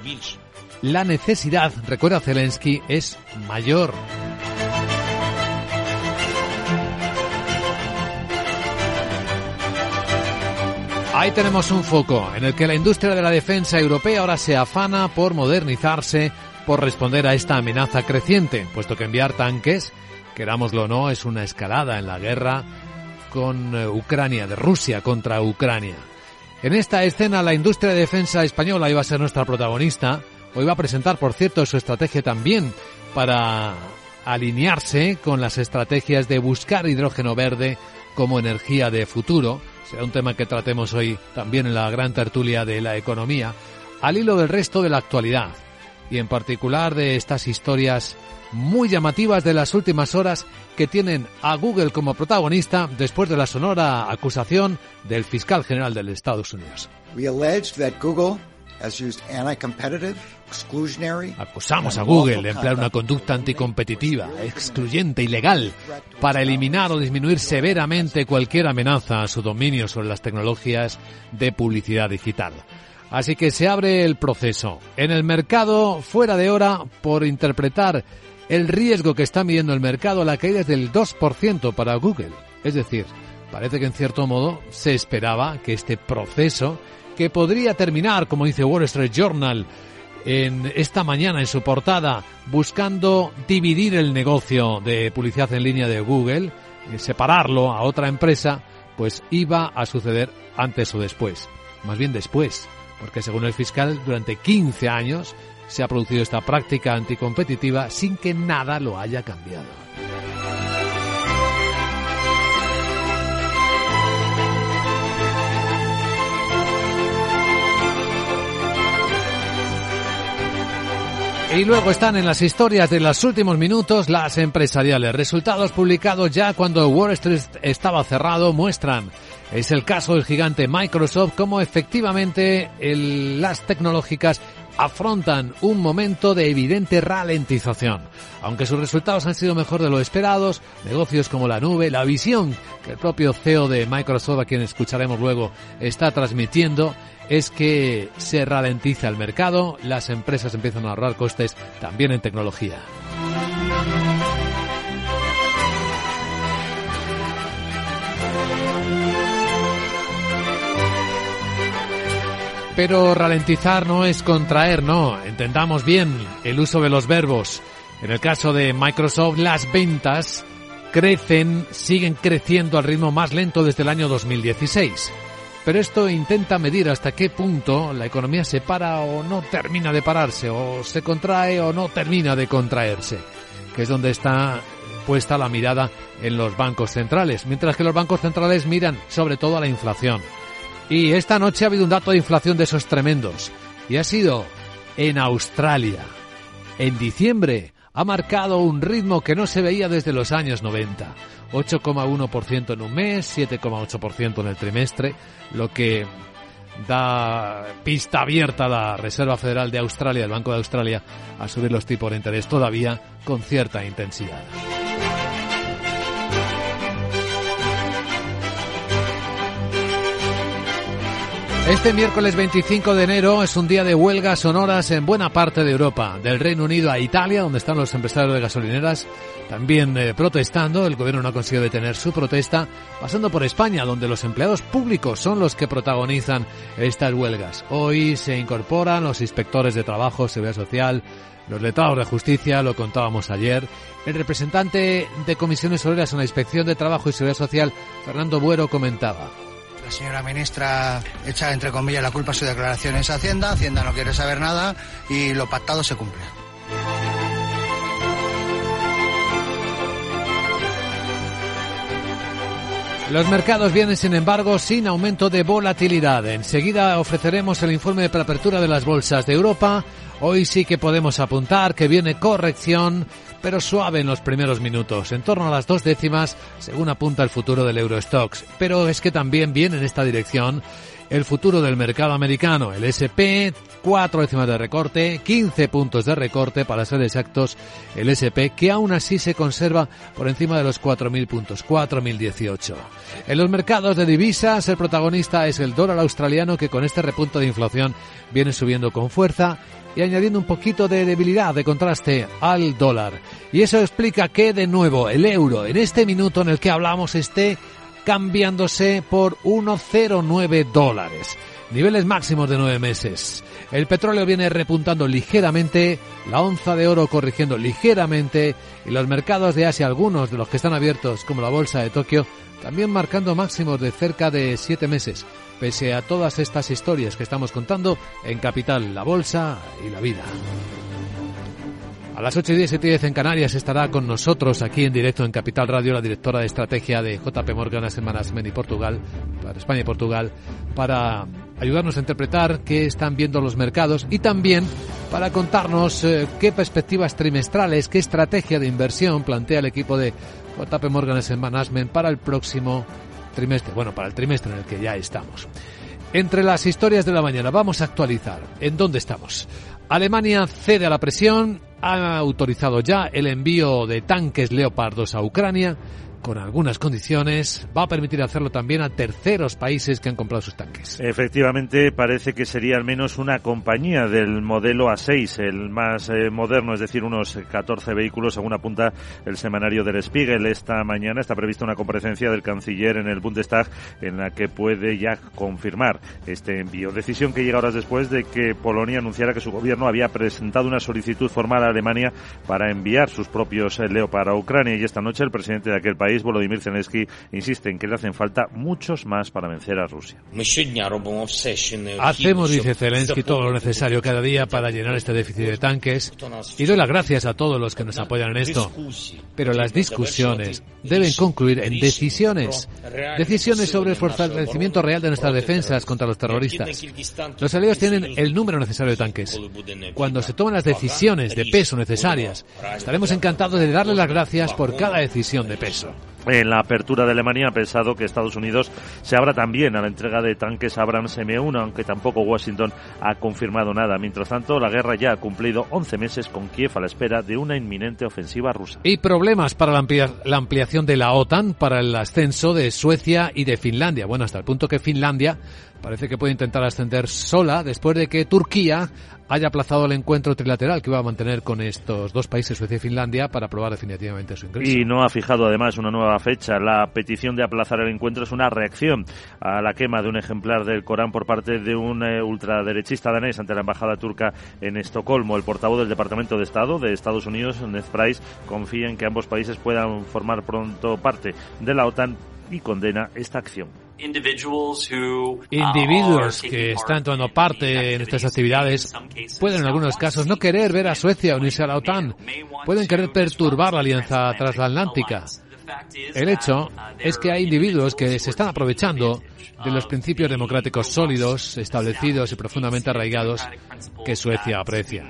La necesidad, recuerda Zelensky, es mayor. Ahí tenemos un foco en el que la industria de la defensa europea ahora se afana por modernizarse, por responder a esta amenaza creciente, puesto que enviar tanques, querámoslo o no, es una escalada en la guerra con eh, Ucrania, de Rusia contra Ucrania. En esta escena la industria de defensa española iba a ser nuestra protagonista, hoy va a presentar, por cierto, su estrategia también para alinearse con las estrategias de buscar hidrógeno verde como energía de futuro, será un tema que tratemos hoy también en la gran tertulia de la economía, al hilo del resto de la actualidad, y en particular de estas historias muy llamativas de las últimas horas que tienen a Google como protagonista después de la sonora acusación del fiscal general de los Estados Unidos. Google Acusamos a Google de emplear una conducta anticompetitiva, excluyente, ilegal, para eliminar o disminuir severamente cualquier amenaza a su dominio sobre las tecnologías de publicidad digital. Así que se abre el proceso. En el mercado, fuera de hora, por interpretar el riesgo que está midiendo el mercado, la caída del 2% para Google. Es decir, parece que en cierto modo se esperaba que este proceso que podría terminar, como dice Wall Street Journal, en esta mañana en su portada, buscando dividir el negocio de publicidad en línea de Google, separarlo a otra empresa, pues iba a suceder antes o después. Más bien después, porque según el fiscal, durante 15 años se ha producido esta práctica anticompetitiva sin que nada lo haya cambiado. Y luego están en las historias de los últimos minutos las empresariales. Resultados publicados ya cuando Wall Street estaba cerrado muestran. Es el caso del gigante Microsoft, como efectivamente las tecnológicas afrontan un momento de evidente ralentización. Aunque sus resultados han sido mejor de lo esperados, negocios como la nube, la visión que el propio CEO de Microsoft, a quien escucharemos luego, está transmitiendo, es que se ralentiza el mercado, las empresas empiezan a ahorrar costes también en tecnología. Pero ralentizar no es contraer, no. Entendamos bien el uso de los verbos. En el caso de Microsoft, las ventas crecen, siguen creciendo al ritmo más lento desde el año 2016. Pero esto intenta medir hasta qué punto la economía se para o no termina de pararse, o se contrae o no termina de contraerse, que es donde está puesta la mirada en los bancos centrales, mientras que los bancos centrales miran sobre todo a la inflación. Y esta noche ha habido un dato de inflación de esos tremendos. Y ha sido en Australia. En diciembre ha marcado un ritmo que no se veía desde los años 90. 8,1% en un mes, 7,8% en el trimestre, lo que da pista abierta a la Reserva Federal de Australia, el Banco de Australia, a subir los tipos de interés todavía con cierta intensidad. Este miércoles 25 de enero es un día de huelgas sonoras en buena parte de Europa, del Reino Unido a Italia, donde están los empresarios de gasolineras también eh, protestando. El gobierno no ha conseguido detener su protesta, pasando por España, donde los empleados públicos son los que protagonizan estas huelgas. Hoy se incorporan los inspectores de trabajo, seguridad social, los letrados de justicia, lo contábamos ayer. El representante de comisiones obreras en la inspección de trabajo y seguridad social, Fernando Buero, comentaba. La señora ministra echa entre comillas la culpa a su declaración en Hacienda, Hacienda no quiere saber nada y lo pactado se cumple. Los mercados vienen, sin embargo, sin aumento de volatilidad. Enseguida ofreceremos el informe de preapertura de las bolsas de Europa. Hoy sí que podemos apuntar que viene corrección pero suave en los primeros minutos, en torno a las dos décimas, según apunta el futuro del Eurostox. Pero es que también viene en esta dirección el futuro del mercado americano, el SP, cuatro décimas de recorte, 15 puntos de recorte para ser exactos, el SP, que aún así se conserva por encima de los 4.000 puntos, 4.018. En los mercados de divisas, el protagonista es el dólar australiano que con este repunto de inflación viene subiendo con fuerza y añadiendo un poquito de debilidad, de contraste al dólar. Y eso explica que, de nuevo, el euro en este minuto en el que hablamos esté cambiándose por 1,09 dólares. Niveles máximos de nueve meses. El petróleo viene repuntando ligeramente, la onza de oro corrigiendo ligeramente y los mercados de Asia, algunos de los que están abiertos como la bolsa de Tokio, también marcando máximos de cerca de siete meses pese a todas estas historias que estamos contando en Capital, la Bolsa y la Vida. A las 8 y 10, 7 y 10 en Canarias estará con nosotros aquí en directo en Capital Radio la directora de estrategia de JP Morgan Asset Management y Portugal, para España y Portugal, para ayudarnos a interpretar qué están viendo los mercados y también para contarnos eh, qué perspectivas trimestrales, qué estrategia de inversión plantea el equipo de JP Morgan Asset Management para el próximo trimestre, bueno, para el trimestre en el que ya estamos. Entre las historias de la mañana vamos a actualizar en dónde estamos. Alemania cede a la presión, ha autorizado ya el envío de tanques leopardos a Ucrania con algunas condiciones, va a permitir hacerlo también a terceros países que han comprado sus tanques. Efectivamente, parece que sería al menos una compañía del modelo A6, el más eh, moderno, es decir, unos 14 vehículos, según apunta el semanario del Spiegel. Esta mañana está prevista una comparecencia del canciller en el Bundestag en la que puede ya confirmar este envío. Decisión que llega horas después de que Polonia anunciara que su gobierno había presentado una solicitud formal a Alemania para enviar sus propios eh, Leopard a Ucrania y esta noche el presidente de aquel país país, Volodymyr Zelensky, insiste en que le hacen falta muchos más para vencer a Rusia. Hacemos, dice Zelensky, todo lo necesario cada día para llenar este déficit de tanques y doy las gracias a todos los que nos apoyan en esto. Pero las discusiones deben concluir en decisiones. Decisiones sobre el fortalecimiento real de nuestras defensas contra los terroristas. Los aliados tienen el número necesario de tanques. Cuando se toman las decisiones de peso necesarias, estaremos encantados de darle las gracias por cada decisión de peso en la apertura de Alemania ha pensado que Estados Unidos se abra también a la entrega de tanques Abrams M1, aunque tampoco Washington ha confirmado nada. Mientras tanto, la guerra ya ha cumplido 11 meses con Kiev a la espera de una inminente ofensiva rusa. Y problemas para la, la ampliación de la OTAN, para el ascenso de Suecia y de Finlandia. Bueno, hasta el punto que Finlandia parece que puede intentar ascender sola después de que Turquía haya aplazado el encuentro trilateral que iba a mantener con estos dos países, Suecia y Finlandia, para aprobar definitivamente su ingreso. Y no ha fijado además una nueva fecha. La petición de aplazar el encuentro es una reacción a la quema de un ejemplar del Corán por parte de un eh, ultraderechista danés ante la embajada turca en Estocolmo. El portavoz del Departamento de Estado de Estados Unidos, Ned Price, confía en que ambos países puedan formar pronto parte de la OTAN y condena esta acción. Individuos que están tomando parte en estas actividades pueden en algunos casos no querer ver a Suecia unirse a la OTAN, pueden querer perturbar la alianza transatlántica. El hecho es que hay individuos que se están aprovechando de los principios democráticos sólidos, establecidos y profundamente arraigados que Suecia aprecia.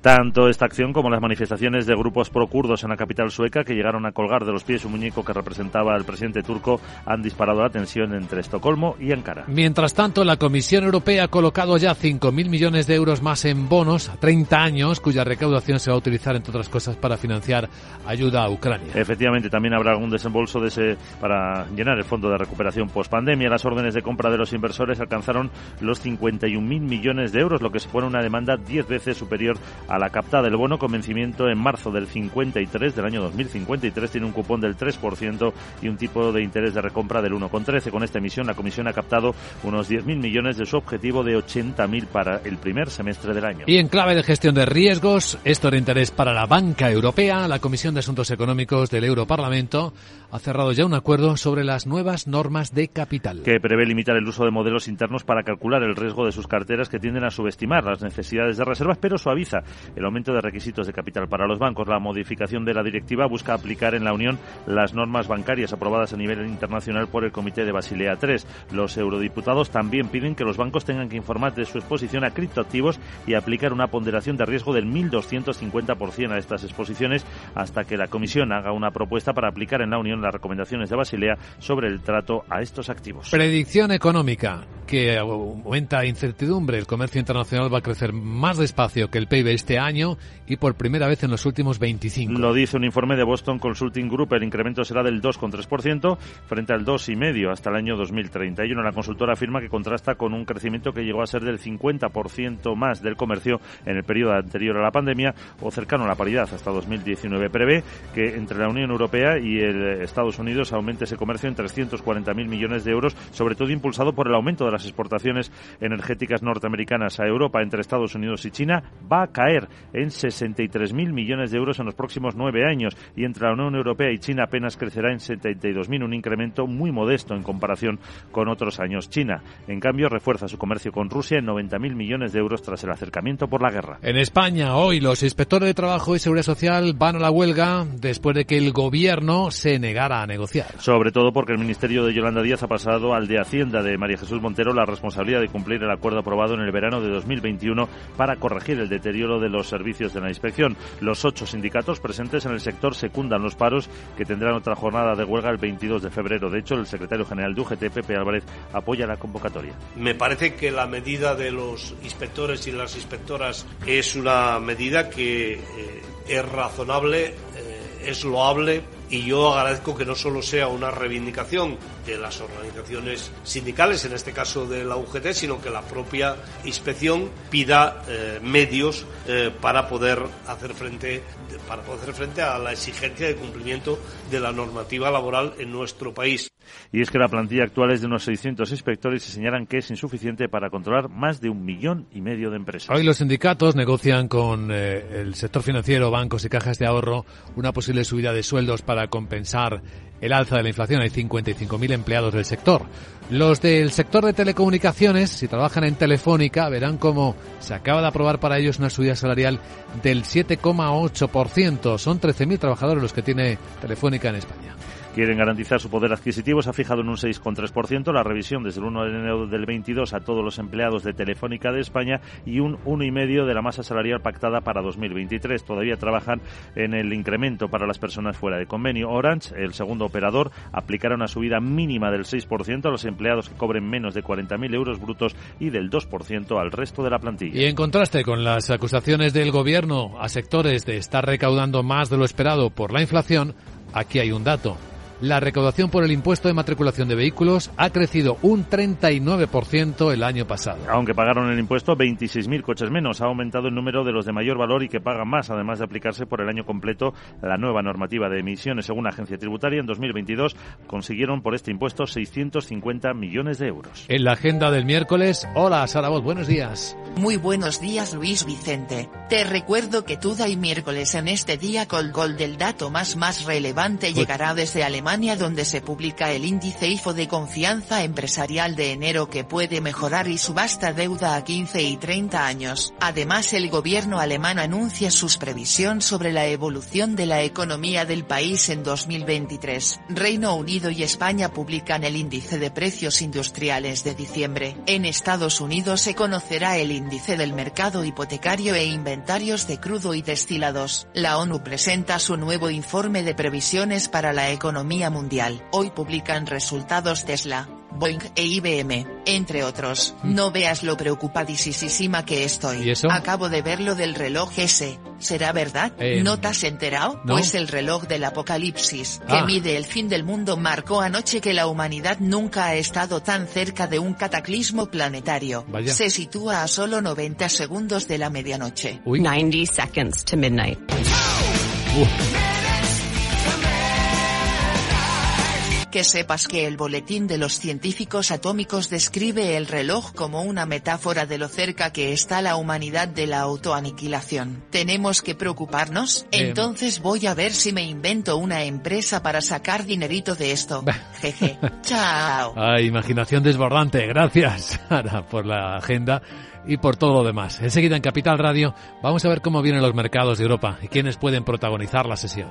Tanto esta acción como las manifestaciones de grupos pro-kurdos en la capital sueca que llegaron a colgar de los pies un muñeco que representaba al presidente turco han disparado la tensión entre Estocolmo y Ankara. Mientras tanto, la Comisión Europea ha colocado ya 5.000 millones de euros más en bonos a 30 años, cuya recaudación se va a utilizar, entre otras cosas, para financiar ayuda a Ucrania. Efectivamente, también habrá algún desembolso de ese para llenar el fondo de recuperación post-pandemia. Las órdenes de compra de los inversores alcanzaron los 51.000 millones de euros, lo que supone una demanda 10 veces superior a la captada. El bono con vencimiento en marzo del 53, del año 2053, tiene un cupón del 3% y un tipo de interés de recompra del 1,13. Con esta emisión, la Comisión ha captado unos 10.000 millones de su objetivo de 80.000 para el primer semestre del año. Y en clave de gestión de riesgos, esto de interés para la banca europea, la Comisión de Asuntos Económicos del Europarlamento ha cerrado ya un acuerdo sobre las nuevas normas de capital. Que prevé limitar el uso de modelos internos para calcular el riesgo de sus carteras que tienden a subestimar las necesidades de reservas, pero suaviza el aumento de requisitos de capital para los bancos. La modificación de la directiva busca aplicar en la Unión las normas bancarias aprobadas a nivel internacional por el Comité de Basilea III. Los eurodiputados también piden que los bancos tengan que informar de su exposición a criptoactivos y aplicar una ponderación de riesgo del 1.250% a estas exposiciones hasta que la Comisión haga una propuesta para aplicar en la Unión las recomendaciones de Basilea sobre el trato a estos activos. Predicción económica que aumenta incertidumbre. El comercio internacional va a crecer más despacio que el PIB este año y por primera vez en los últimos 25. Lo dice un informe de Boston Consulting Group. El incremento será del 2,3% frente al 2,5% hasta el año 2031. La consultora afirma que contrasta con un crecimiento que llegó a ser del 50% más del comercio en el periodo anterior a la pandemia o cercano a la paridad hasta 2019. Prevé que entre la Unión Europea y el Estados Unidos aumente ese comercio en 340.000 millones de euros, sobre todo impulsado por el aumento de las exportaciones energéticas norteamericanas a Europa entre Estados Unidos y China. Va a caer en 63.000 millones de euros en los próximos nueve años y entre la Unión Europea y China apenas crecerá en 72.000, un incremento muy modesto en comparación con otros años. China, en cambio, refuerza su comercio con Rusia en 90.000 millones de euros tras el acercamiento por la guerra. En España, hoy los inspectores de trabajo y seguridad social van a la huelga después de que el gobierno se negara a negociar. Sobre todo porque el ministerio de Yolanda Díaz ha pasado al de Hacienda de María Jesús Montero la responsabilidad de cumplir el acuerdo aprobado en el verano de 2021 para corregir el deterioro de los servicios de la inspección. Los ocho sindicatos presentes en el sector secundan los paros que tendrán otra jornada de huelga el 22 de febrero. De hecho, el secretario general de UGT, Pepe Álvarez, apoya la convocatoria. Me parece que la medida de los inspectores y las inspectoras es una medida que eh, es razonable, eh, es loable y yo agradezco que no solo sea una reivindicación de las organizaciones sindicales, en este caso de la UGT, sino que la propia inspección pida eh, medios eh, para poder hacer frente para poder hacer frente a la exigencia de cumplimiento de la normativa laboral en nuestro país. Y es que la plantilla actual es de unos 600 inspectores y señalan que es insuficiente para controlar más de un millón y medio de empresas. Hoy los sindicatos negocian con eh, el sector financiero, bancos y cajas de ahorro una posible subida de sueldos para compensar el alza de la inflación. Hay 55.000 empleados del sector. Los del sector de telecomunicaciones, si trabajan en Telefónica, verán cómo se acaba de aprobar para ellos una subida salarial del 7,8%. Son 13.000 trabajadores los que tiene Telefónica en España quieren garantizar su poder adquisitivo. Se ha fijado en un 6,3%. La revisión desde el 1 de enero del 22 a todos los empleados de Telefónica de España y un 1,5% de la masa salarial pactada para 2023. Todavía trabajan en el incremento para las personas fuera de convenio. Orange, el segundo operador, aplicará una subida mínima del 6% a los empleados que cobren menos de 40.000 euros brutos y del 2% al resto de la plantilla. Y en contraste con las acusaciones del gobierno a sectores de estar recaudando más de lo esperado por la inflación, aquí hay un dato la recaudación por el impuesto de matriculación de vehículos ha crecido un 39% el año pasado. Aunque pagaron el impuesto 26.000 coches menos, ha aumentado el número de los de mayor valor y que pagan más, además de aplicarse por el año completo la nueva normativa de emisiones. Según la agencia tributaria, en 2022 consiguieron por este impuesto 650 millones de euros. En la agenda del miércoles, hola Sara buenos días. Muy buenos días Luis Vicente. Te recuerdo que Tuda y miércoles en este día con gol del dato más más relevante llegará desde Alemania donde se publica el índice IFO de confianza empresarial de enero que puede mejorar y subasta deuda a 15 y 30 años. Además el gobierno alemán anuncia sus previsión sobre la evolución de la economía del país en 2023. Reino Unido y España publican el índice de precios industriales de diciembre. En Estados Unidos se conocerá el índice del mercado hipotecario e inventarios de crudo y destilados. La ONU presenta su nuevo informe de previsiones para la economía mundial. Hoy publican resultados Tesla, Boeing e IBM, entre otros. Mm. No veas lo preocupadísima que estoy. Acabo de ver lo del reloj ese. ¿Será verdad? Eh, ¿No te has enterado? Pues el reloj del apocalipsis, que ah. mide el fin del mundo, marcó anoche que la humanidad nunca ha estado tan cerca de un cataclismo planetario. Se sitúa a solo 90 segundos de la medianoche. 90 seconds to midnight. Que sepas que el boletín de los científicos atómicos describe el reloj como una metáfora de lo cerca que está la humanidad de la autoaniquilación. ¿Tenemos que preocuparnos? Em. Entonces voy a ver si me invento una empresa para sacar dinerito de esto. Jeje. Chao. Ay, imaginación desbordante. Gracias, Sara, por la agenda y por todo lo demás. Enseguida en Capital Radio vamos a ver cómo vienen los mercados de Europa y quiénes pueden protagonizar la sesión.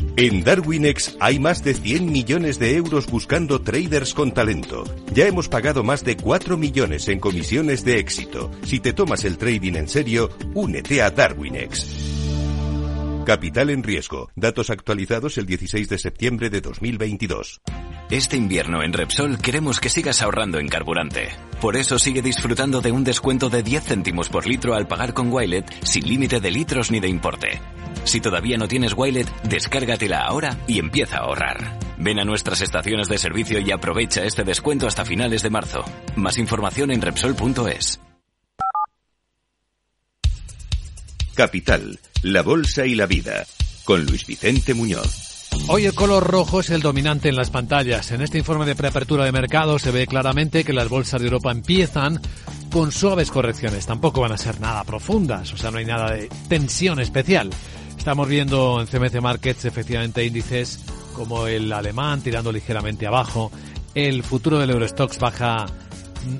En Darwinex hay más de 100 millones de euros buscando traders con talento. Ya hemos pagado más de 4 millones en comisiones de éxito. Si te tomas el trading en serio, únete a Darwinex. Capital en riesgo. Datos actualizados el 16 de septiembre de 2022. Este invierno en Repsol queremos que sigas ahorrando en carburante. Por eso sigue disfrutando de un descuento de 10 céntimos por litro al pagar con Wilet sin límite de litros ni de importe. Si todavía no tienes Wilet, descárgatela ahora y empieza a ahorrar. Ven a nuestras estaciones de servicio y aprovecha este descuento hasta finales de marzo. Más información en Repsol.es. Capital, la Bolsa y la Vida, con Luis Vicente Muñoz. Hoy el color rojo es el dominante en las pantallas. En este informe de preapertura de mercado se ve claramente que las bolsas de Europa empiezan con suaves correcciones. Tampoco van a ser nada profundas, o sea, no hay nada de tensión especial. Estamos viendo en CMC Markets efectivamente índices como el alemán tirando ligeramente abajo. El futuro del Eurostox baja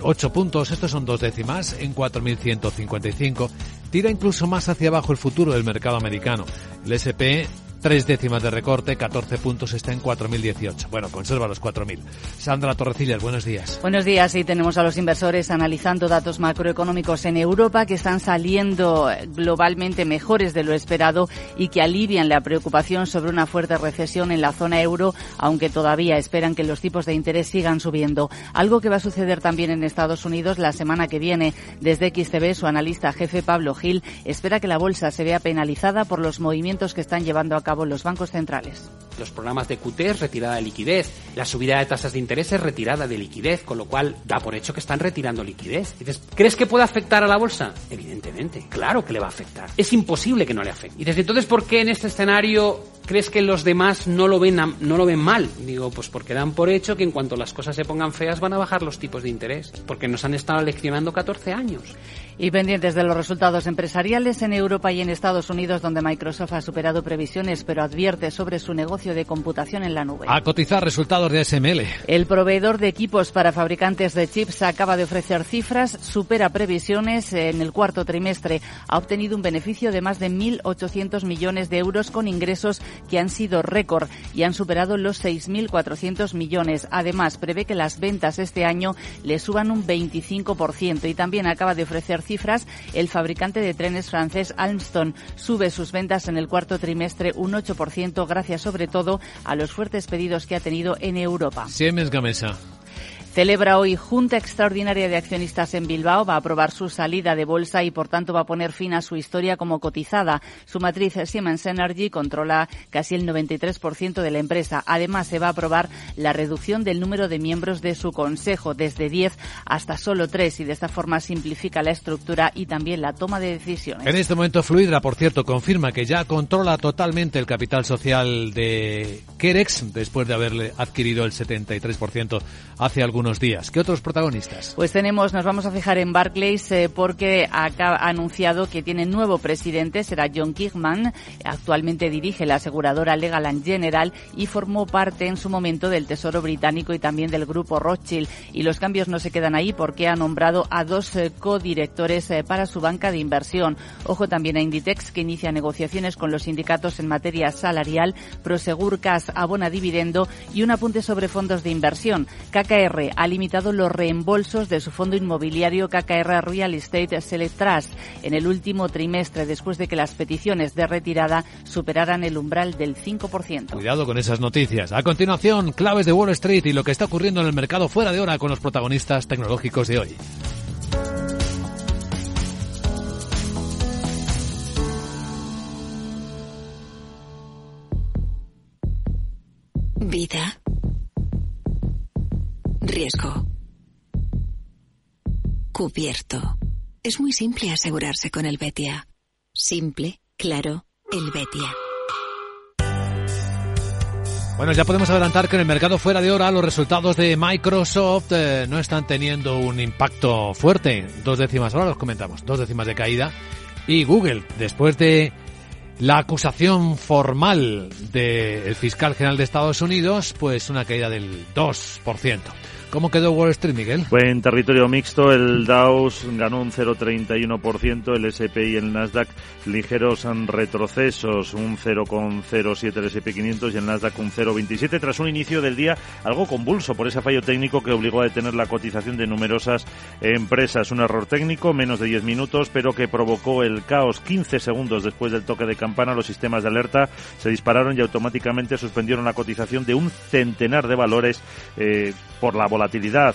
8 puntos, estos son dos décimas, en 4.155. Tira incluso más hacia abajo el futuro del mercado americano. El SP tres décimas de recorte, 14 puntos, está en 4.018. Bueno, conserva los 4.000. Sandra Torrecillas, buenos días. Buenos días, y tenemos a los inversores analizando datos macroeconómicos en Europa que están saliendo globalmente mejores de lo esperado y que alivian la preocupación sobre una fuerte recesión en la zona euro, aunque todavía esperan que los tipos de interés sigan subiendo. Algo que va a suceder también en Estados Unidos la semana que viene. Desde XTB, su analista jefe Pablo Gil espera que la bolsa se vea penalizada por los movimientos que están llevando a cabo los bancos centrales. Los programas de QT retirada de liquidez, la subida de tasas de interés es retirada de liquidez, con lo cual da por hecho que están retirando liquidez. Dices, ¿crees que puede afectar a la bolsa? Evidentemente, claro que le va a afectar. Es imposible que no le afecte. Y dices, entonces, ¿por qué en este escenario crees que los demás no lo ven no lo ven mal? Digo, pues porque dan por hecho que en cuanto las cosas se pongan feas van a bajar los tipos de interés, porque nos han estado leccionando 14 años. Y pendientes de los resultados empresariales en Europa y en Estados Unidos, donde Microsoft ha superado previsiones, pero advierte sobre su negocio de computación en la nube. A cotizar resultados de SML. El proveedor de equipos para fabricantes de chips acaba de ofrecer cifras, supera previsiones en el cuarto trimestre. Ha obtenido un beneficio de más de 1.800 millones de euros con ingresos que han sido récord y han superado los 6.400 millones. Además, prevé que las ventas este año le suban un 25% y también acaba de ofrecer el fabricante de trenes francés Alstom sube sus ventas en el cuarto trimestre un 8% gracias sobre todo a los fuertes pedidos que ha tenido en Europa. Siemens. Celebra hoy Junta Extraordinaria de Accionistas en Bilbao. Va a aprobar su salida de bolsa y, por tanto, va a poner fin a su historia como cotizada. Su matriz Siemens Energy controla casi el 93% de la empresa. Además, se va a aprobar la reducción del número de miembros de su consejo desde 10 hasta solo 3 y de esta forma simplifica la estructura y también la toma de decisiones. En este momento, Fluidra, por cierto, confirma que ya controla totalmente el capital social de Kerex después de haberle adquirido el 73% hace algún unos días. ¿Qué otros protagonistas? Pues tenemos, nos vamos a fijar en Barclays eh, porque ha anunciado que tiene nuevo presidente, será John Kigman. Actualmente dirige la aseguradora Legal General y formó parte en su momento del Tesoro Británico y también del grupo Rothschild. Y los cambios no se quedan ahí porque ha nombrado a dos eh, codirectores eh, para su banca de inversión. Ojo también a Inditex que inicia negociaciones con los sindicatos en materia salarial. Prosegur Cas abona dividendo y un apunte sobre fondos de inversión. KKR ha limitado los reembolsos de su fondo inmobiliario KKR Real Estate Select Trust en el último trimestre después de que las peticiones de retirada superaran el umbral del 5%. Cuidado con esas noticias. A continuación, claves de Wall Street y lo que está ocurriendo en el mercado fuera de hora con los protagonistas tecnológicos de hoy. Vida Riesgo. Cubierto. Es muy simple asegurarse con el Betia. Simple, claro, el Betia. Bueno, ya podemos adelantar que en el mercado fuera de hora los resultados de Microsoft eh, no están teniendo un impacto fuerte. Dos décimas, ahora los comentamos, dos décimas de caída. Y Google, después de la acusación formal del fiscal general de Estados Unidos, pues una caída del 2%. ¿Cómo quedó Wall Street, Miguel? Fue en territorio mixto, el Dow ganó un 0,31%, el S&P y el Nasdaq ligeros retrocesos, un 0,07 el S&P 500 y el Nasdaq un 0,27 tras un inicio del día algo convulso por ese fallo técnico que obligó a detener la cotización de numerosas empresas. Un error técnico, menos de 10 minutos, pero que provocó el caos 15 segundos después del toque de campana. Los sistemas de alerta se dispararon y automáticamente suspendieron la cotización de un centenar de valores eh, por la volatilidad.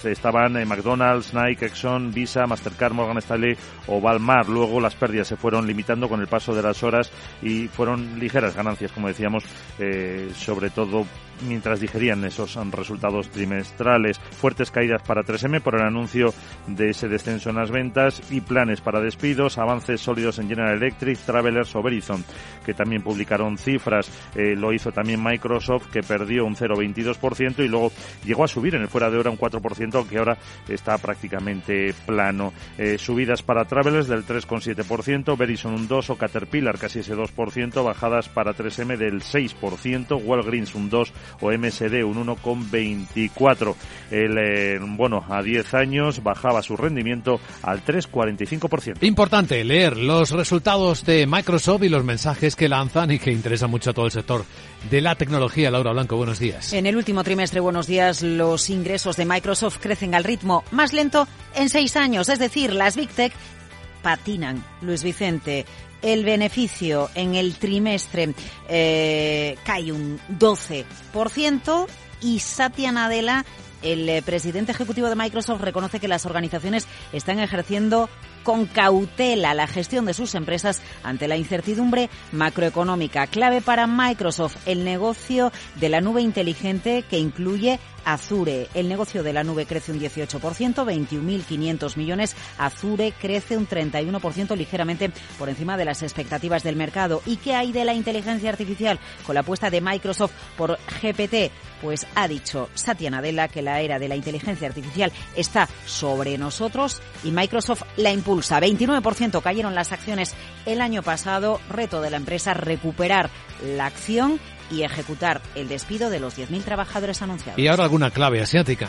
Estaban en McDonald's, Nike, Exxon, Visa, Mastercard, Morgan Stanley o Walmart. Luego las pérdidas se fueron limitando con el paso de las horas y fueron ligeras ganancias, como decíamos, eh, sobre todo mientras digerían esos resultados trimestrales. Fuertes caídas para 3M por el anuncio de ese descenso en las ventas y planes para despidos, avances sólidos en General Electric, Travelers o Verizon, que también publicaron cifras. Eh, lo hizo también Microsoft, que perdió un 0,22% y luego llegó a subir en el fuera de hora un 4%, aunque ahora está prácticamente plano. Eh, subidas para Travelers del 3,7%, Verizon un 2% o Caterpillar casi ese 2%, bajadas para 3M del 6%, Walgreens un 2% o MSD un 1,24. El eh, bueno a 10 años bajaba su rendimiento al 3,45%. Importante leer los resultados de Microsoft y los mensajes que lanzan y que interesan mucho a todo el sector de la tecnología. Laura Blanco, buenos días. En el último trimestre, buenos días, los ingresos de Microsoft crecen al ritmo más lento en seis años, es decir, las Big Tech patinan. Luis Vicente, el beneficio en el trimestre eh, cae un 12% y Satya Nadella, el eh, presidente ejecutivo de Microsoft, reconoce que las organizaciones están ejerciendo con cautela la gestión de sus empresas ante la incertidumbre macroeconómica. Clave para Microsoft, el negocio de la nube inteligente que incluye Azure. El negocio de la nube crece un 18%, 21.500 millones. Azure crece un 31%, ligeramente por encima de las expectativas del mercado. ¿Y qué hay de la inteligencia artificial? Con la apuesta de Microsoft por GPT, pues ha dicho Satya Nadella que la era de la inteligencia artificial está sobre nosotros y Microsoft la impulsa. 29% cayeron las acciones el año pasado. Reto de la empresa recuperar la acción y ejecutar el despido de los 10.000 trabajadores anunciados. Y ahora alguna clave asiática.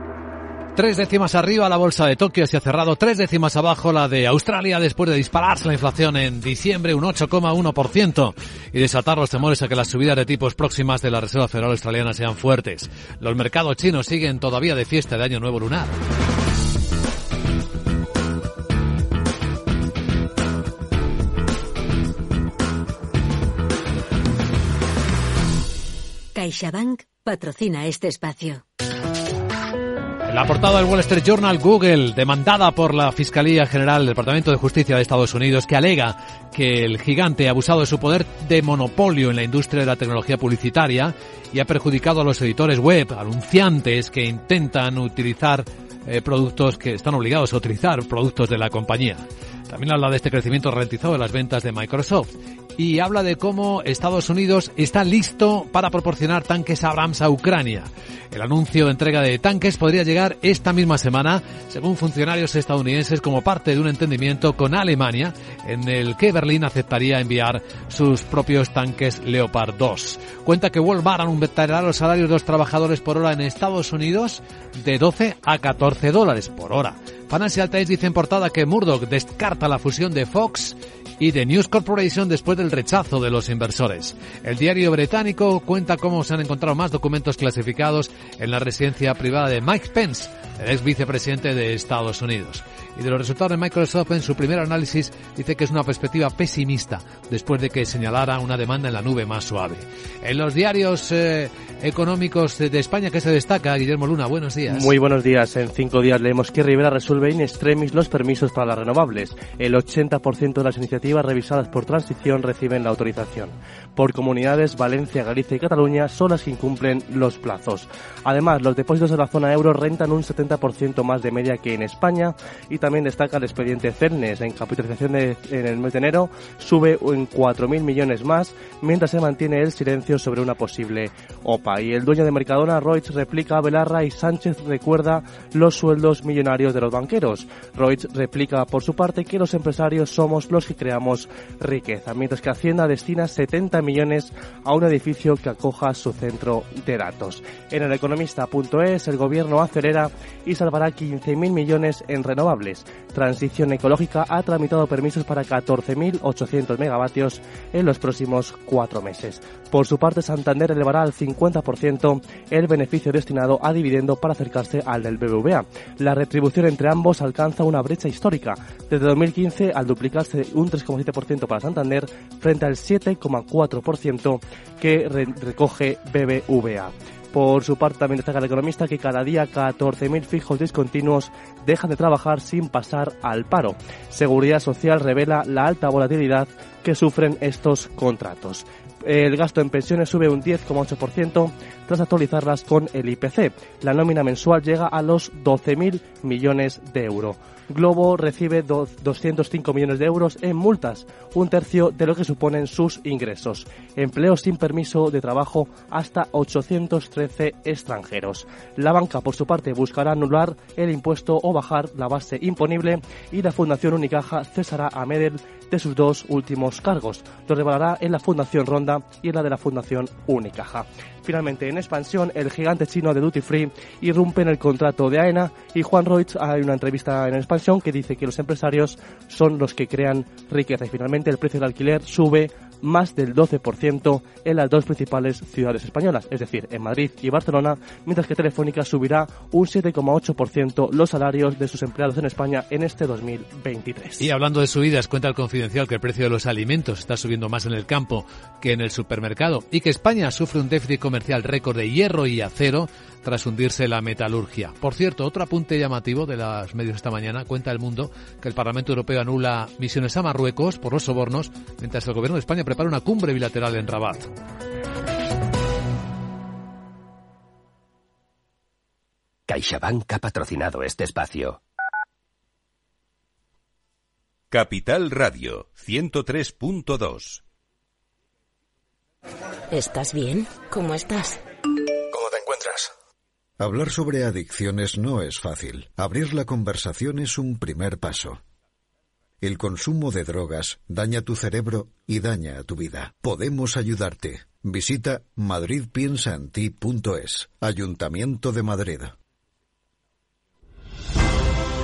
Tres décimas arriba la bolsa de Tokio se ha cerrado, tres décimas abajo la de Australia después de dispararse la inflación en diciembre un 8,1% y desatar los temores a que las subidas de tipos próximas de la Reserva Federal Australiana sean fuertes. Los mercados chinos siguen todavía de fiesta de Año Nuevo Lunar. Patrocina este espacio. La portada del Wall Street Journal, Google, demandada por la Fiscalía General del Departamento de Justicia de Estados Unidos, que alega que el gigante ha abusado de su poder de monopolio en la industria de la tecnología publicitaria y ha perjudicado a los editores web, anunciantes que intentan utilizar eh, productos que están obligados a utilizar productos de la compañía. También habla de este crecimiento ralentizado de las ventas de Microsoft y habla de cómo Estados Unidos está listo para proporcionar tanques Abrams a Ucrania. El anuncio de entrega de tanques podría llegar esta misma semana, según funcionarios estadounidenses, como parte de un entendimiento con Alemania, en el que Berlín aceptaría enviar sus propios tanques Leopard 2. Cuenta que Walmart aumentará los salarios de los trabajadores por hora en Estados Unidos de 12 a 14 dólares por hora. Financial Times dice en portada que Murdoch descarta la fusión de Fox y de News Corporation después del rechazo de los inversores. El diario británico cuenta cómo se han encontrado más documentos clasificados en la residencia privada de Mike Pence, el ex vicepresidente de Estados Unidos. Y de los resultados de Microsoft en su primer análisis dice que es una perspectiva pesimista después de que señalara una demanda en la nube más suave. En los diarios eh, económicos de España que se destaca, Guillermo Luna, buenos días. Muy buenos días. En cinco días leemos que Rivera resuelve in extremis los permisos para las renovables. El 80% de las iniciativas revisadas por transición reciben la autorización. Por comunidades, Valencia, Galicia y Cataluña son las que incumplen los plazos. Además, los depósitos de la zona euro rentan un 70% más de media que en España y también destaca el expediente Cernes. En capitalización de, en el mes de enero sube en 4.000 millones más, mientras se mantiene el silencio sobre una posible OPA. Y el dueño de Mercadona, Reuters, replica a Belarra y Sánchez recuerda los sueldos millonarios de los banqueros. Reuters replica por su parte que los empresarios somos los que creamos riqueza, mientras que Hacienda destina 70 millones a un edificio que acoja su centro de datos. En el economista.es, el gobierno acelera y salvará 15.000 millones en renovables. Transición Ecológica ha tramitado permisos para 14.800 megavatios en los próximos cuatro meses. Por su parte, Santander elevará al 50% el beneficio destinado a dividendo para acercarse al del BBVA. La retribución entre ambos alcanza una brecha histórica, desde 2015 al duplicarse un 3,7% para Santander frente al 7,4% que recoge BBVA. Por su parte, también destaca el economista que cada día 14.000 fijos discontinuos dejan de trabajar sin pasar al paro. Seguridad Social revela la alta volatilidad que sufren estos contratos. El gasto en pensiones sube un 10,8% tras actualizarlas con el IPC. La nómina mensual llega a los 12.000 millones de euros. Globo recibe 205 millones de euros en multas, un tercio de lo que suponen sus ingresos. Empleos sin permiso de trabajo hasta 813 extranjeros. La banca, por su parte, buscará anular el impuesto o bajar la base imponible y la Fundación Unicaja cesará a Medel de sus dos últimos cargos. Lo revelará en la Fundación Ronda y en la de la Fundación Unicaja. Finalmente, en expansión, el gigante chino de Duty Free irrumpe en el contrato de AENA y Juan Reutz hay una entrevista en expansión que dice que los empresarios son los que crean riqueza y finalmente el precio del alquiler sube más del 12% en las dos principales ciudades españolas, es decir, en Madrid y Barcelona, mientras que Telefónica subirá un 7,8% los salarios de sus empleados en España en este 2023. Y hablando de subidas, cuenta el confidencial que el precio de los alimentos está subiendo más en el campo que en el supermercado y que España sufre un déficit comercial récord de hierro y acero tras hundirse la metalurgia. Por cierto, otro apunte llamativo de los medios esta mañana cuenta el mundo que el Parlamento Europeo anula misiones a Marruecos por los sobornos, mientras el gobierno de España prepara una cumbre bilateral en Rabat. CaixaBank ha patrocinado este espacio. Capital Radio 103.2 ¿Estás bien? ¿Cómo estás? Hablar sobre adicciones no es fácil. Abrir la conversación es un primer paso. El consumo de drogas daña tu cerebro y daña a tu vida. Podemos ayudarte. Visita madridpiensaenti.es. Ayuntamiento de Madrid.